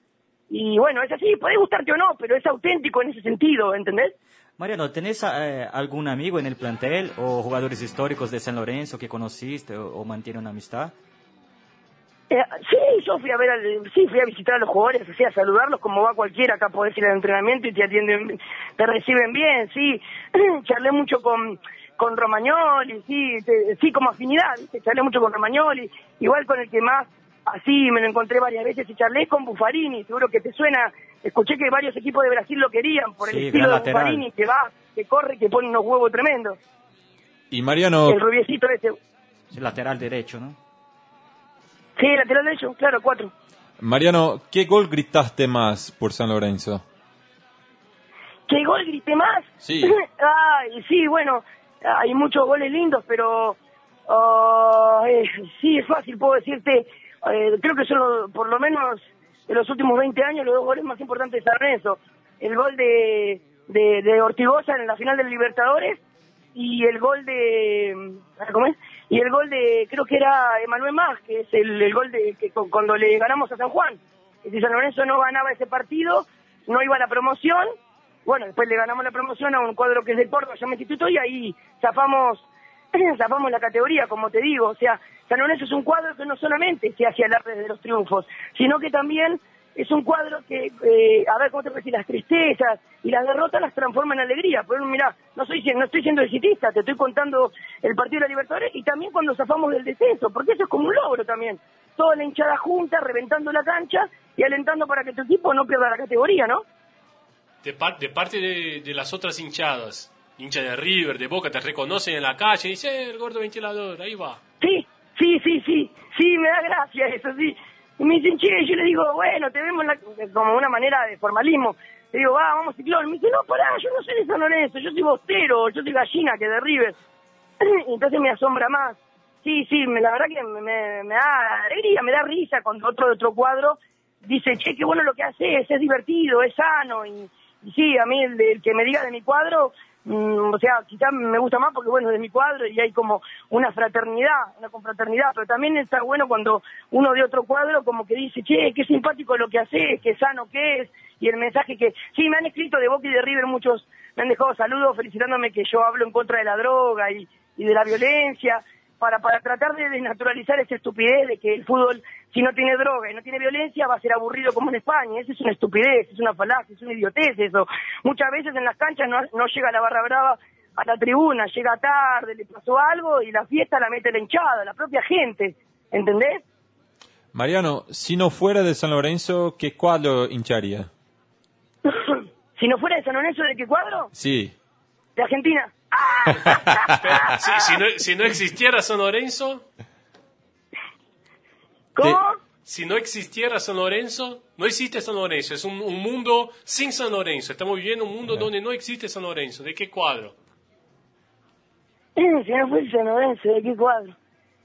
Y bueno, es así, puede gustarte o no, pero es auténtico en ese sentido, ¿entendés? Mariano, ¿tenés eh, algún amigo en el plantel o jugadores históricos de San Lorenzo que conociste o, mantienen una amistad? Eh, sí, yo fui a ver, sí, fui a visitar a los jugadores, así a saludarlos como va cualquiera, acá podés ir al entrenamiento y te atienden, te reciben bien, sí. Charlé mucho con, con Romagnoli, sí, sí, como afinidad, ¿viste? charlé mucho con Romagnoli, igual con el que más así me lo encontré varias veces y charlé con Buffarini, seguro que te suena, escuché que varios equipos de Brasil lo querían por el estilo de Buffarini, que va, que corre, que pone unos huevos tremendos. Y Mariano... El rubiecito ese. El lateral derecho, ¿no? Sí, lateral derecho, claro, cuatro. Mariano, ¿qué gol gritaste más por San Lorenzo? ¿Qué gol grité más? Sí. Ay, sí, bueno, hay muchos goles lindos, pero uh, sí, es fácil, puedo decirte eh, creo que son por lo menos en los últimos 20 años los dos goles más importantes de San Lorenzo. El gol de, de, Ortigosa en la final del Libertadores y el gol de ¿cómo es? y el gol de creo que era Emanuel Más que es el, gol de que cuando le ganamos a San Juan si San Lorenzo no ganaba ese partido no iba a la promoción bueno después le ganamos la promoción a un cuadro que es del Córdoba llama Instituto y ahí zafamos zafamos la categoría como te digo o sea San es un cuadro que no solamente se hace alarde de los triunfos, sino que también es un cuadro que, eh, a ver, ¿cómo te decir? Las tristezas y las derrotas las transforma en alegría. Ejemplo, mirá, no, soy, no estoy siendo exitista, te estoy contando el partido de la Libertadores y también cuando zafamos del descenso, porque eso es como un logro también. Toda la hinchada junta, reventando la cancha y alentando para que tu equipo no pierda la categoría, ¿no? De, de parte de, las otras hinchadas, hincha de River, de Boca, te reconocen en la calle y dicen, eh, el gordo ventilador, ahí va. Sí, Sí, sí, sí, sí, me da gracia eso, sí. Y me dicen, che, yo le digo, bueno, te vemos como una manera de formalismo. Le digo, va, vamos ciclón. Me dice, no, pará, yo no soy de San Lorenzo, yo soy bostero, yo soy gallina que de River. Y entonces me asombra más. Sí, sí, me, la verdad que me, me, da alegría, me da risa cuando otro de otro cuadro dice, che, qué bueno lo que haces, es divertido, es sano. Y, sí, a mí el que me diga de mi cuadro, Mm, o sea, quizás me gusta más porque, bueno, de mi cuadro y hay como una fraternidad, una confraternidad, pero también está bueno cuando uno de otro cuadro como que dice, che, qué simpático lo que hace, qué sano que es, y el mensaje que, sí, me han escrito de Boca y de River muchos, me han dejado saludos felicitándome que yo hablo en contra de la droga y, y de la violencia, para, para tratar de desnaturalizar esa estupidez de que el fútbol, si no tiene droga y no tiene violencia, va a ser aburrido como en España. Eso es una estupidez, es una falacia, es una idiotez eso. Muchas veces en las canchas no, no llega la barra brava a la tribuna, llega tarde, le pasó algo y la fiesta la mete la hinchada, la propia gente, ¿entendés? Mariano, si no fuera de San Lorenzo, ¿qué cuadro hincharía? si no fuera de San Lorenzo, ¿de qué cuadro? Sí. De Argentina. si, no, existiera San Lorenzo. ¿Cómo? Si no existiera San Lorenzo, no existe San Lorenzo. Es un, mundo sin San Lorenzo. Estamos viviendo un mundo donde no existe San Lorenzo. ¿De qué cuadro? Si no fuese San Lorenzo, ¿de qué cuadro?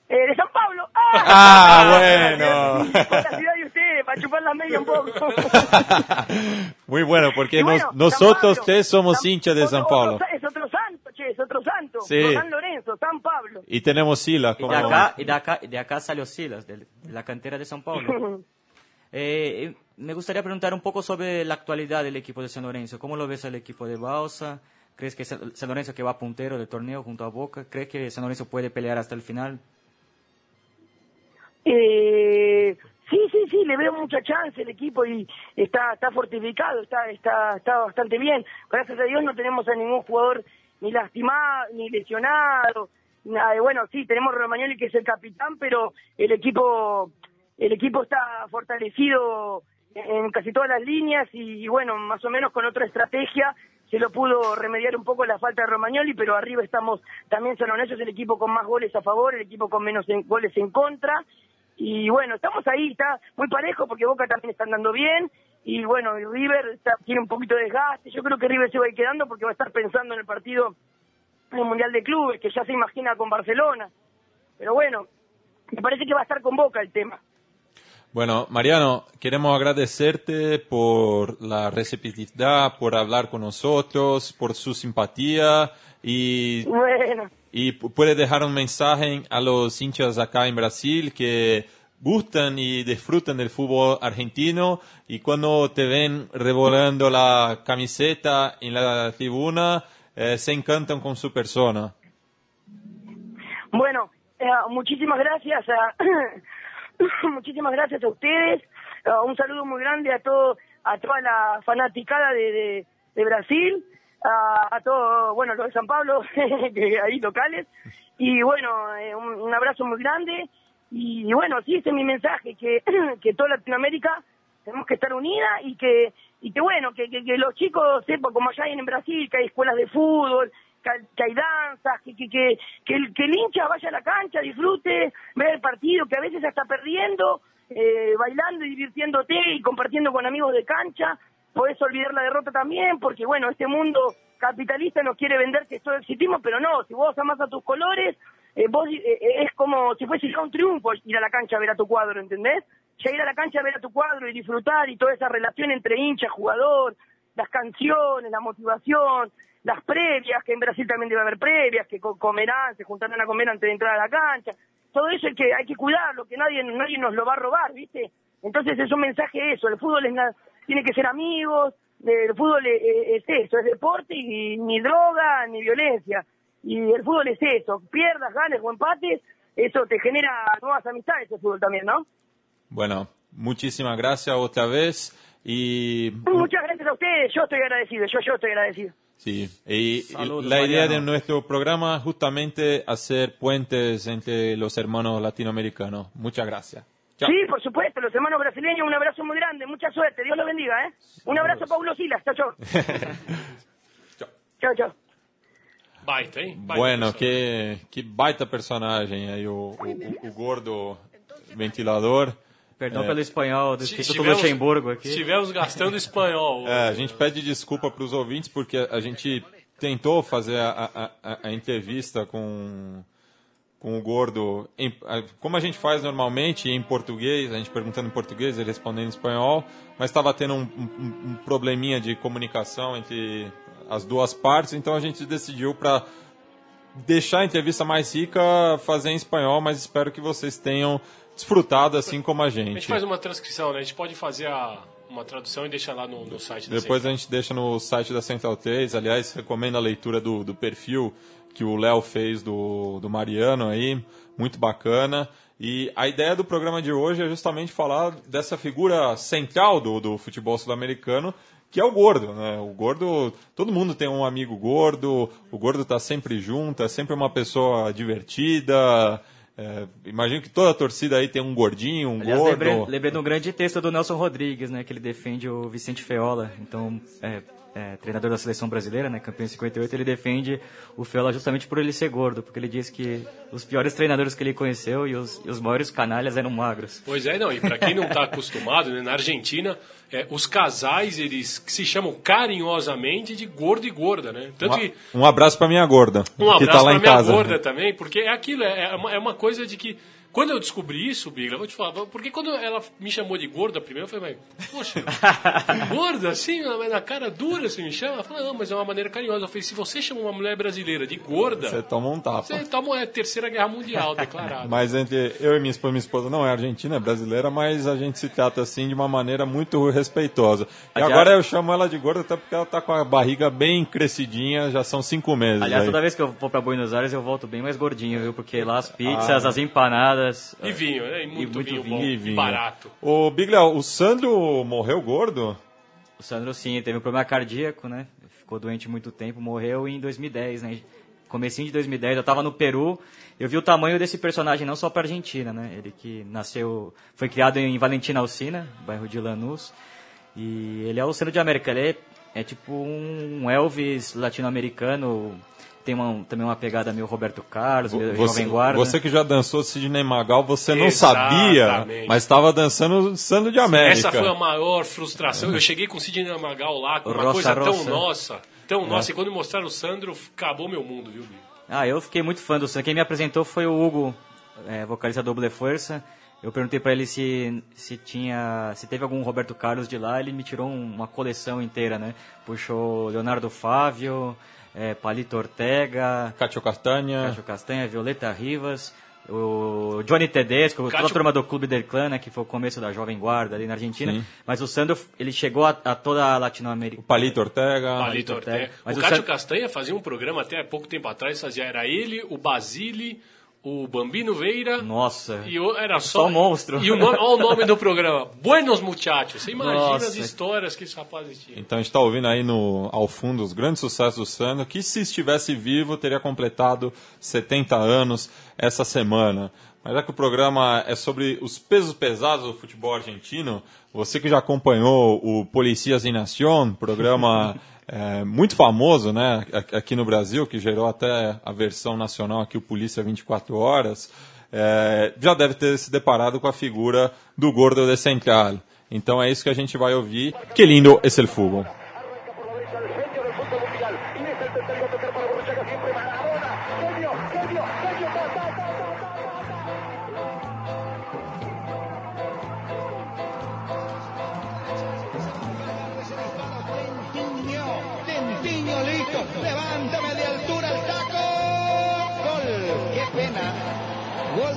Eh, de San Pablo. ¡Ah, ah bueno! Por la ciudad de ustedes, para chupar la media un poco. Muy bueno, porque nosotros tres somos hinchas de San Pablo. es otro es otro santo. Sí. San Lorenzo, San Pablo. Y tenemos Silas. Como... Y, de acá, y de, acá, de acá salió Silas, de, la cantera de San Pablo. eh, me gustaría preguntar un poco sobre la actualidad del equipo de San Lorenzo. ¿Cómo lo ves al equipo de Bausa? ¿Crees que San Lorenzo que va puntero del torneo junto a Boca? ¿Crees que San Lorenzo puede pelear hasta el final? Eh, sí, sí, sí, le veo mucha chance el equipo y está está fortificado, está está está bastante bien. Gracias a Dios no tenemos a ningún jugador ni lastimado, ni lesionado. Nada, bueno, sí, tenemos Romagnoli que es el capitán, pero el equipo el equipo está fortalecido en casi todas las líneas y, bueno, más o menos con otra estrategia se lo pudo remediar un poco la falta de Romagnoli, pero arriba estamos también son honestos el equipo con más goles a favor, el equipo con menos goles en contra y bueno, estamos ahí, está muy parejo porque Boca también está andando bien. Y bueno, River tiene un poquito de desgaste. Yo creo que River se va a ir quedando porque va a estar pensando en el partido en el Mundial de Clubes, que ya se imagina con Barcelona. Pero bueno, me parece que va a estar con Boca el tema. Bueno, Mariano, queremos agradecerte por la receptividad, por hablar con nosotros, por su simpatía y, Bueno, y pu- puede dejar un mensaje a los hinchas acá en Brasil que gustan y disfrutan del fútbol argentino y cuando te ven revolando la camiseta en la tribuna eh, se encantan con su persona. bueno, eh, muchísimas gracias a muchísimas gracias a ustedes. Eh, un saludo muy grande a todo a toda la fanaticada de, de, Brasil, a, a todo, bueno, los de San Pablo, que locales. Y bueno, eh, un abrazo muy grande. Y, y bueno, sí, ese es mi mensaje, que, que toda Latinoamérica tenemos que estar unida y que y que bueno que, que, los chicos sepan como allá hay en Brasil que hay escuelas de fútbol que, hay- danzas que que, que, que el, que el hincha vaya a la cancha disfrute ver el partido que a veces está perdiendo eh, bailando y divirtiéndote y compartiendo con amigos de cancha podés olvidar la derrota también porque bueno este mundo capitalista nos quiere vender que todos existimos pero no si vos amás a tus colores eh, vos eh, eh, es como si fuese ya un triunfo ir a la cancha a ver a tu cuadro, ¿entendés? Ya ir a la cancha a ver a tu cuadro y disfrutar y toda esa relación entre hincha, jugador, las canciones, la motivación, las previas, que en Brasil también debe haber previas, que co- comerán, se juntarán a comer antes de entrar a la cancha. Todo eso que, hay que cuidarlo, que nadie, nadie nos lo va a robar, ¿viste? Entonces es un mensaje eso, el fútbol es tiene que ser amigos, el fútbol es, es eso, es deporte y ni droga ni violencia. Y el fútbol es eso, pierdas, ganes o empates, eso te genera nuevas amistades el fútbol también, ¿no? Bueno, muchísimas gracias otra vez y Muchas gracias a ustedes, yo estoy agradecido, yo, yo estoy agradecido. Sí, y Saludos, la idea Mariano. de nuestro programa es justamente hacer puentes entre los hermanos latinoamericanos. Muchas gracias. Chao. Sí, por supuesto, los hermanos brasileños, un abrazo muy grande, mucha suerte, Dios los bendiga, ¿eh? Un abrazo Paulo Silas, chao, chao. Chao. Chao, chao. Baita, hein? Baita Bueno, que, que baita personagem aí, o, o, o gordo ventilador. Perdão É. pelo espanhol do Instituto Luxemburgo aqui. Estivemos gastando espanhol. É, a gente pede desculpa para os ouvintes porque a gente tentou fazer a, a, a, a entrevista com, com o gordo, em- a- como a gente faz normalmente em português, a gente perguntando em português, ele respondendo em espanhol, mas estava tendo um, um- um probleminha de comunicação entre as duas partes, então a gente decidiu para deixar a entrevista mais rica, fazer em espanhol, mas espero que vocês tenham desfrutado assim como a A gente gente. faz uma transcrição, né? A gente pode fazer a- uma tradução e deixar lá no, no site da Depois a Central. gente deixa no site da Central 3. Aliás, recomendo a leitura do, do perfil que o Léo fez do, do Mariano aí. Muito bacana. E a ideia do programa de hoje é justamente falar dessa figura central do, do futebol sul-americano, que é o gordo, né? O gordo, todo mundo tem um amigo gordo, o gordo tá sempre junto, é sempre uma pessoa divertida. é, imagino que toda a torcida aí tem um gordinho, um Aliás, gordo. lembrei, lembrei de um grande texto do Nelson Rodrigues, né, que ele defende o Vicente Feola, então, é, é, treinador da seleção brasileira, né, campeão em 58, ele defende o Feola justamente por ele ser gordo, porque ele diz que os piores treinadores que ele conheceu e os, e os maiores canalhas eram magros. Pois é, não. E para quem não está acostumado, né, na Argentina, é, os casais, eles se chamam carinhosamente de gordo e gorda, né? Tanto que Um abraço pra minha gorda, Um que abraço tá lá pra em minha casa. gorda também, porque é aquilo, é é uma, é uma coisa de que. Quando eu descobri isso, Bigla, vou te falar, porque quando ela me chamou de gorda primeiro, eu falei, mas, poxa, gorda assim, mas na cara dura você me chama? Ela falou, não, mas é uma maneira carinhosa. Eu falei, se você chama uma mulher brasileira de gorda, Você toma um tapa. você toma a terceira guerra mundial declarada. Mas entre eu e minha esposa, minha esposa não é argentina, é brasileira, mas a gente se trata assim de uma maneira muito respeitosa. E Aliás- agora eu chamo ela de gorda até porque ela tá com a barriga bem crescidinha, já são cinco meses. Aliás, aí. toda vez que eu vou pra Buenos Aires eu volto bem mais gordinho, viu? Porque lá as pizzas, as empanadas... E vinho, né? E muito, muito vinho, vinho. bom E e vinho. barato. Ô, Biglia, o Sandro morreu gordo? O Sandro, sim, teve um problema cardíaco, né? Ficou doente muito tempo, morreu em 2010, né? Comecinho de 2010, eu tava no Peru, eu vi o tamanho desse personagem não só pra Argentina, né? Ele que nasceu, foi criado em Valentina Alcina, bairro de Lanús, e ele é o centro de América, ele é, é tipo um Elvis latino-americano, tem uma, também uma pegada meio Roberto Carlos, meio Você, Jovem Guarda. você que já dançou Sidney Magal, você não sabia, Exatamente. mas estava dançando Sandro de América. Essa foi a maior frustração. Eu cheguei com o Sidney Magal lá, com uma Roça, coisa tão Roça. nossa. Tão nossa. E quando mostraram o Sandro, acabou meu mundo, viu, Bigo? Ah, eu fiquei muito fã do Sam. Quem me apresentou foi o Hugo, é, vocalista do Double Força. eu perguntei para ele se, se tinha se teve algum Roberto Carlos de lá, ele me tirou uma coleção inteira, né? Puxou Leonardo Fávio, é, Palito Ortega, Cátio Castanha, Cátio Castanha, Violeta Rivas, o Johnny Tedesco, Cássio... toda a turma do Clube del Clan, né, que foi o começo da Jovem Guarda ali na Argentina. Sim. Mas o Sandro, ele chegou a, a toda a Latinoamérica. O Palito Ortega. Palito Ortega. Mas o, o Cátio Sandro... Castanha fazia um programa até pouco tempo atrás, fazia, era ele, o Basile o Bambino Veira. Nossa. E o, era só, só monstro. E o nome, olha o nome do programa. Buenos Muchachos. Você imagina Nossa. as histórias que esse rapaz tinha. Então a gente está ouvindo aí no, ao fundo os grandes sucessos do Sandro, que se estivesse vivo teria completado 70 anos essa semana. Mas já que o programa é sobre os pesos pesados do futebol argentino, você que já acompanhou o Policias em Nación, programa é, muito famoso né, aqui no Brasil, que gerou até a versão nacional aqui, o Polícia 24 Horas, é, já deve ter se deparado com a figura do Gordo de Central. Então é isso que a gente vai ouvir. Que lindo é el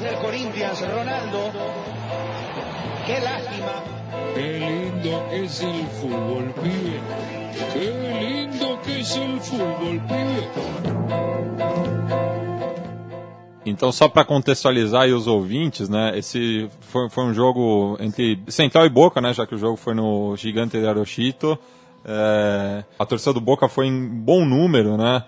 fútbol. Corinthians, Ronaldo. Qué lástima. Qué lindo es el fútbol, pibe. Qué lindo que es el fútbol, pibe. Então, só para contextualizar os ouvintes, né, esse foi, foi, um jogo entre Central e Boca, né, já que o jogo foi no Gigante de Arochito. É, a torcida do Boca foi em bom número, né,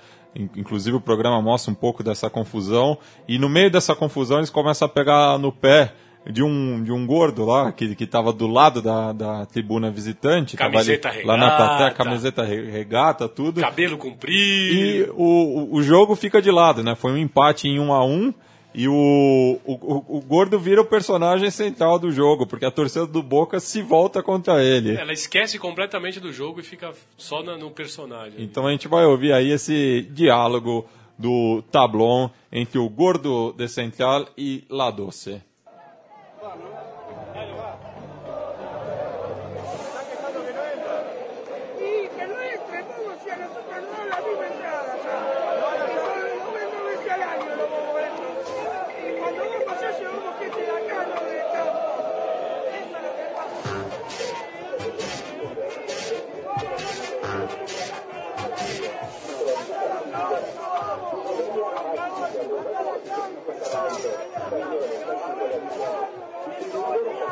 Inclusive o programa mostra um pouco dessa confusão. E no meio dessa confusão eles começam a pegar no pé de um, de um gordo lá, que estava do lado da, da tribuna visitante. Camiseta ali, regata. Lá na plateia, camiseta regata, tudo. Cabelo comprido. E o, o jogo fica de lado, né? Foi um empate em um a um. E o, o, o, Gordo vira o personagem central do jogo, porque a torcida do Boca se volta contra ele. Ela esquece completamente do jogo e fica só no, no personagem. Então a gente vai ouvir aí esse diálogo do Tablon entre o Gordo de Central e La Doce.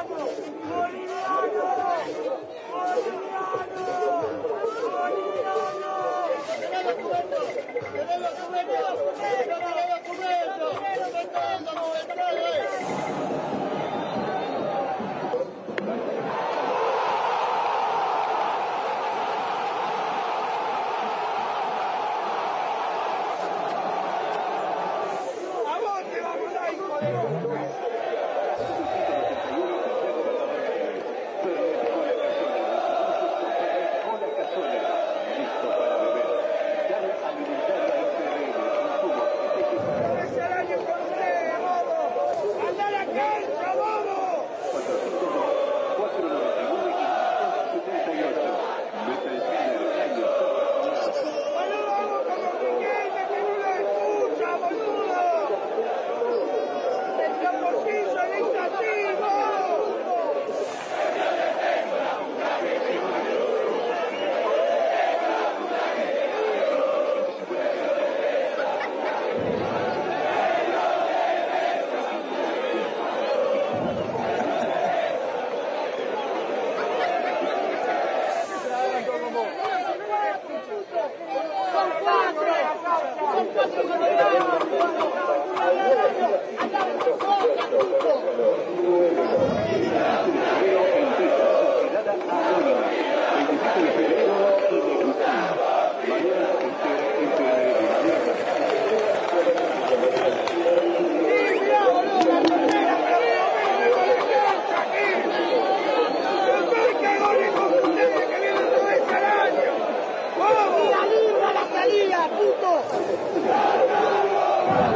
¡Boliviano!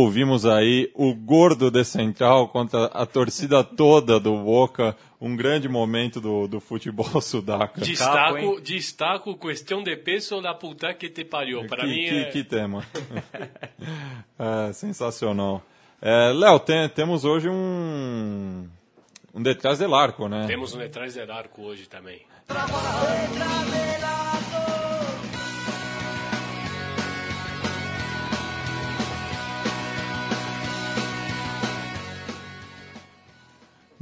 ouvimos aí o gordo de Central contra a torcida toda do Boca. Um grande momento do, do futebol sudaca. Destaco, destaco questão de peso da puta que te pariu. Para que, mim que, é... que tema. é, sensacional. É, Léo, tem- temos hoje um, um detrás del arco, né? Temos um detrás del arco hoje também.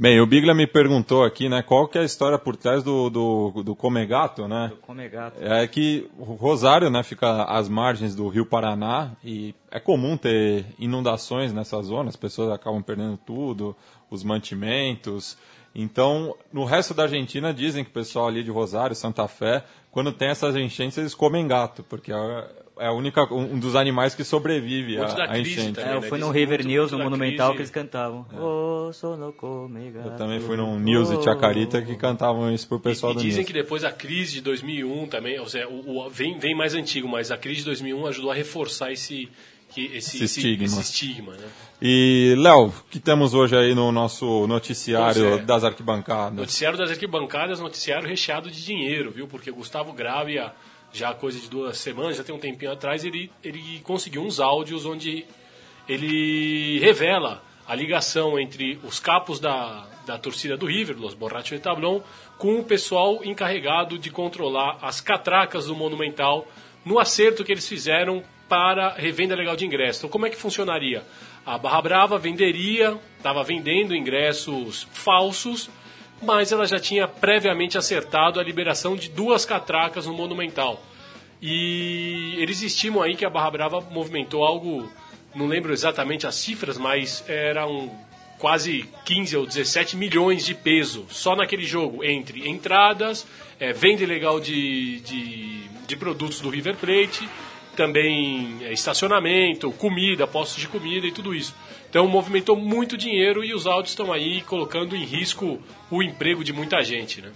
Bem, o Bigla me perguntou aqui, né, qual que é a história por trás do, do, do Comegato, né? Come gato. É que o Rosário, né, fica às margens do Rio Paraná e é comum ter inundações nessa zona, as pessoas acabam perdendo tudo, os mantimentos. Então, no resto da Argentina dizem que o pessoal ali de Rosário, Santa Fé, quando tem essas enchentes eles comem gato, porque é é a única um dos animais que sobrevive à, à crise enchente. também. É, eu né? fui no River News, no Monumental, crise. que eles cantavam. Oh, sono come gato. Eu também fui num News e Chacarita que cantavam isso pro pessoal e do dizem News. que depois a crise de 2001 também, ou seja, o, o- vem, vem mais antigo, mas a crise de 2001 ajudou a reforçar esse, que- esse, Esse estigma. esse estigma, né? E, Léo, o que temos hoje aí no nosso noticiário é. das arquibancadas? Noticiário das arquibancadas, noticiário recheado de dinheiro, viu? Porque Gustavo Gravia, já há coisa de duas semanas, já tem um tempinho atrás, ele, ele conseguiu uns áudios onde ele revela a ligação entre os capos da, da torcida do River, Los Borrachos de Tablón, com o pessoal encarregado de controlar as catracas do Monumental no acerto que eles fizeram para revenda legal de ingressos. Então, como é que funcionaria? A Barra Brava venderia, estava vendendo ingressos falsos, mas ela já tinha previamente acertado a liberação de duas catracas no Monumental. E eles estimam aí que a Barra Brava movimentou algo, não lembro exatamente as cifras, mas eram quase 15 ou 17 milhões de peso só naquele jogo, entre entradas, eh, venda ilegal de, de, de produtos do River Plate, também eh, estacionamento, comida, postos de comida e tudo isso. Então movimentou muito dinheiro e os áudios estão aí colocando em risco o emprego de muita gente, né?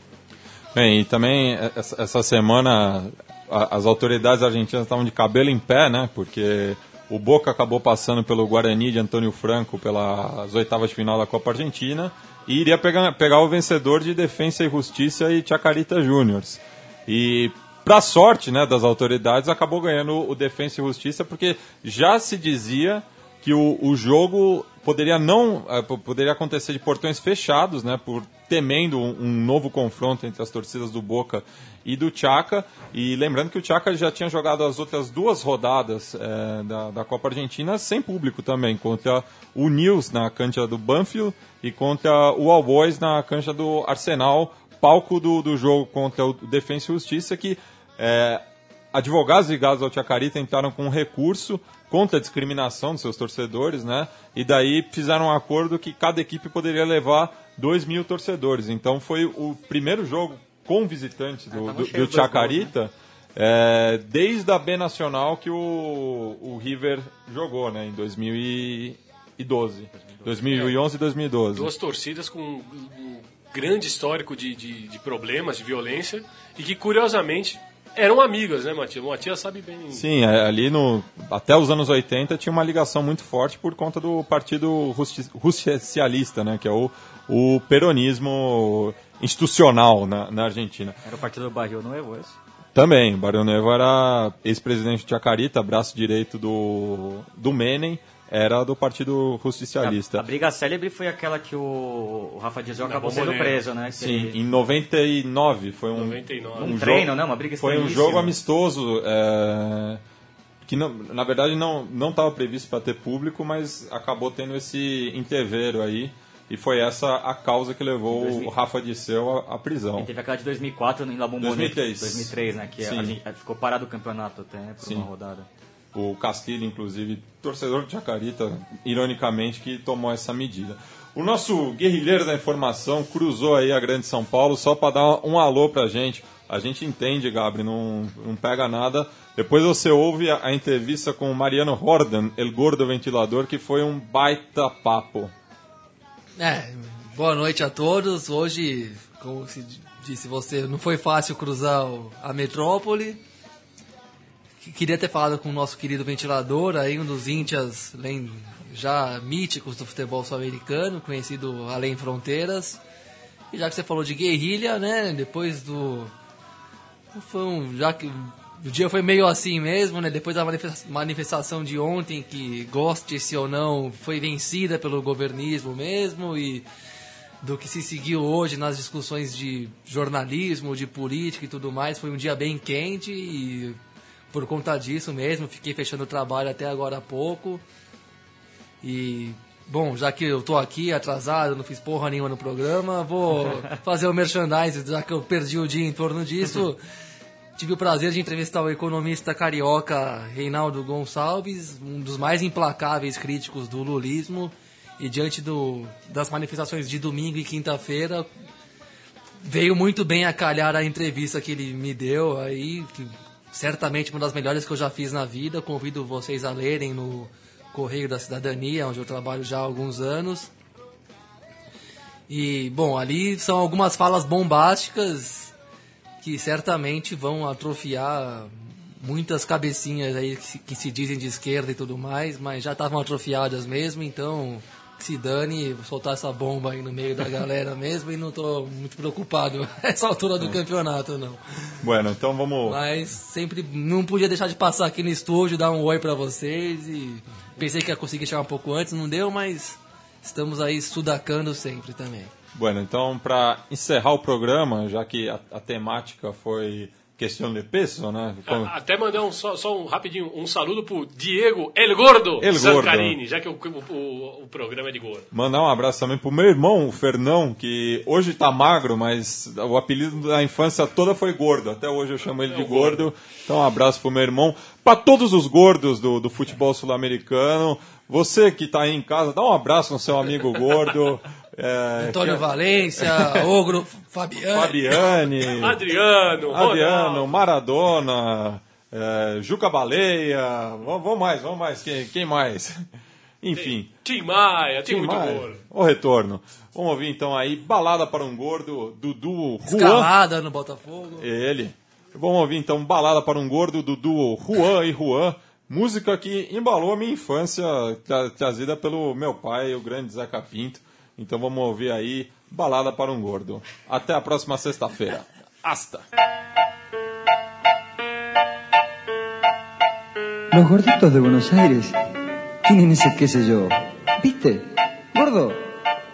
Bem, e também eh, essa semana as autoridades argentinas estavam de cabelo em pé, né? Porque o Boca acabou passando pelo Guarani de Antônio Franco pelas oitavas de final da Copa Argentina e iria pegar, pegar o vencedor de Defensa e Justiça e Chacarita Juniors. E para sorte, né, das autoridades, acabou ganhando o Defensa e Justiça porque já se dizia que o, o jogo poderia não eh, po- poderia acontecer de portões fechados, né, por temendo um, um novo confronto entre as torcidas do Boca e do Chaca. E lembrando que o Chaca já tinha jogado as outras duas rodadas eh, da, da Copa Argentina sem público também, contra o News na cancha do Banfield e contra o All Boys na cancha do Arsenal, palco do, do jogo contra o Defensa e Justiça, que eh, advogados ligados ao Chacarita entraram com um recurso contra a discriminação dos seus torcedores, né? E daí fizeram um acordo que cada equipe poderia levar 2 mil torcedores. Então foi o primeiro jogo com visitantes do, tava do, do Chacarita é, desde a B Nacional que o, o River jogou, né? Em 2012. 2011 e 2012. Duas torcidas com um um grande histórico de, de, de problemas, de violência, e que curiosamente eram amigas, né, Matias? O Matias sabe bem. Sim, é, ali no até os anos 80 tinha uma ligação muito forte por conta do Partido Justicialista, né, que é o, o peronismo institucional na, na Argentina. Era o partido do Barril Novo, esse? Também, Barrio Nevo era ex-presidente de Chacarita, braço direito do, do Menem, era do Partido Justicialista. A, a briga célebre foi aquela que o, o Rafa Na acabou sendo Bombonera. preso, né? Que Sim, ele- em 99 foi um, 99. Um treino, né? Uma briga Foi um jogo amistoso é, que não, na verdade não não estava previsto para ter público, mas acabou tendo esse interveiro aí e foi essa a causa que levou 2000. o Rafa Disseu à, à prisão. E teve aquela de 2004 em La Bombonera. 2003. 2003, né? Que a gente, ficou parado o campeonato até por Sim. uma rodada. O Castilho, inclusive, torcedor de Chacarita, ironicamente, que tomou essa medida. O nosso guerrilheiro da informação cruzou aí a Grande São Paulo só para dar um alô pra gente. A gente entende, Gabri, não, não pega nada. Depois você ouve a, a entrevista com o Mariano Hordan, El Gordo Ventilador, que foi um baita papo. É, boa noite a todos. Hoje, como se disse você, não foi fácil cruzar a metrópole. Queria ter falado com o nosso querido ventilador, aí um dos índias já míticos do futebol sul-americano, conhecido além fronteiras. E já que você falou de guerrilha, né? Depois do. Foi um, já que o dia foi meio assim mesmo, né? Depois da manifestação de ontem, que goste-se ou não, foi vencida pelo governismo mesmo e do que se seguiu hoje nas discussões de jornalismo, de política e tudo mais, foi um dia bem quente e por conta disso mesmo, fiquei fechando o trabalho até agora há pouco. E, bom, já que eu tô aqui atrasado, não fiz porra nenhuma no programa, vou fazer o merchandising, já que eu perdi o dia em torno disso. Tive o prazer de entrevistar o economista carioca Reinaldo Gonçalves, um dos mais implacáveis críticos do lulismo. E diante do, das manifestações de domingo e quinta-feira, veio muito bem a calhar a entrevista que ele me deu aí, que certamente uma das melhores que eu já fiz na vida. Convido vocês a lerem no Correio da Cidadania, onde eu trabalho já há alguns anos. E, bom, ali são algumas falas bombásticas que certamente vão atrofiar muitas cabecinhas aí que se, que se dizem de esquerda e tudo mais, mas já estavam atrofiadas mesmo, então se dane, soltar essa bomba aí no meio da galera mesmo e não estou muito preocupado essa altura do campeonato, não. Bueno, então vamos. Mas sempre não podia deixar de passar aqui no estúdio, dar um oi para vocês e pensei que ia conseguir chegar um pouco antes, não deu, mas estamos aí sudacando sempre também. Bueno, então para encerrar o programa, já que a, a temática foi questão de peso, né? Como... Até mandar um, só, só, um rapidinho, um saludo pro Diego El Gordo El Zancarini, Gordo. já que o, o, o, programa é de gordo. Mandar um abraço também pro meu irmão, o Fernão, que hoje tá magro, mas o apelido da infância toda foi gordo. Até hoje eu chamo ele é de gordo. gordo. Então um abraço pro meu irmão. Para todos os gordos do, do futebol sul-americano, você que tá aí em casa, dá um abraço no seu amigo gordo. É, Antônio que... Valência, Ogro Fabiani. Fabiani. Adriano. Adriano, Maradona, é, Juca Baleia. Vamos mais, vamos mais. Quem, quem mais? Enfim. Tim Maia, Tim, Tim Maia. Gordo. O retorno. Vamos ouvir então aí, Balada para um Gordo, Dudu Juan. Escalada no Botafogo. Ele. Vamos ouvir então Balada para um Gordo, Dudu Juan e Juan. Música que embalou a minha infância, trazida pelo meu pai, o grande Zeca Pinto. Então vamos ouvir aí Balada para um Gordo. Até a próxima sexta-feira. Hasta! Los gorditos de Buenos Aires tienen ese qué sé yo. ¿Viste? Gordo,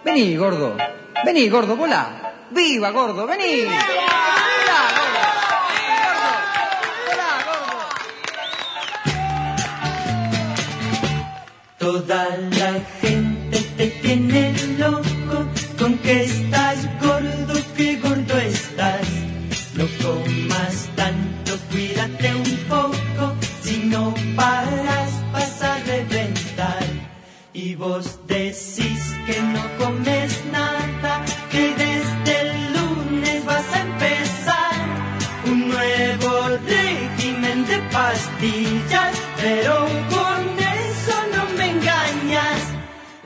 vení, gordo. Vení, gordo, volá. ¡Viva, gordo! ¡Vení! ¡Volá, Toda la gente te tiene loco con que estás gordo, que gordo estás. No comas tanto, cuídate un poco, si no paras vas a reventar. Y vos decís que no comes nada, que desde el lunes vas a empezar un nuevo régimen de pastillas, pero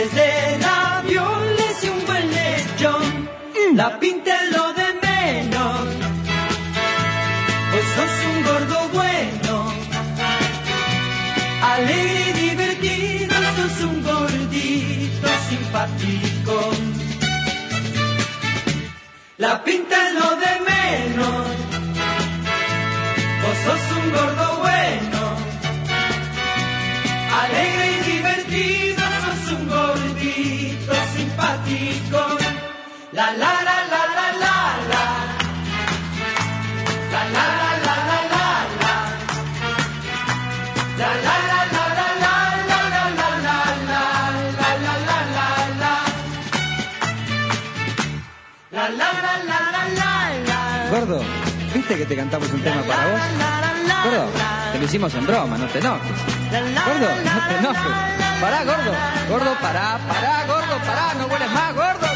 Antes de la y un buen lechón, mm. la pinta es lo de menos. Vos sos un gordo bueno, alegre y divertido, sos un gordito simpático. La pinta es lo de menos. La la la la la la la. La la la la la la la. La la la la la la la la la la la la la la la la. La la la la la la la. Gordo, ¿viste que te cantamos un tema para vos? Gordo, te lo hicimos en broma, no te enojes. Gordo, no te enojes. Pará, gordo. Gordo, pará, pará, gordo, pará, no vueles más, gordo.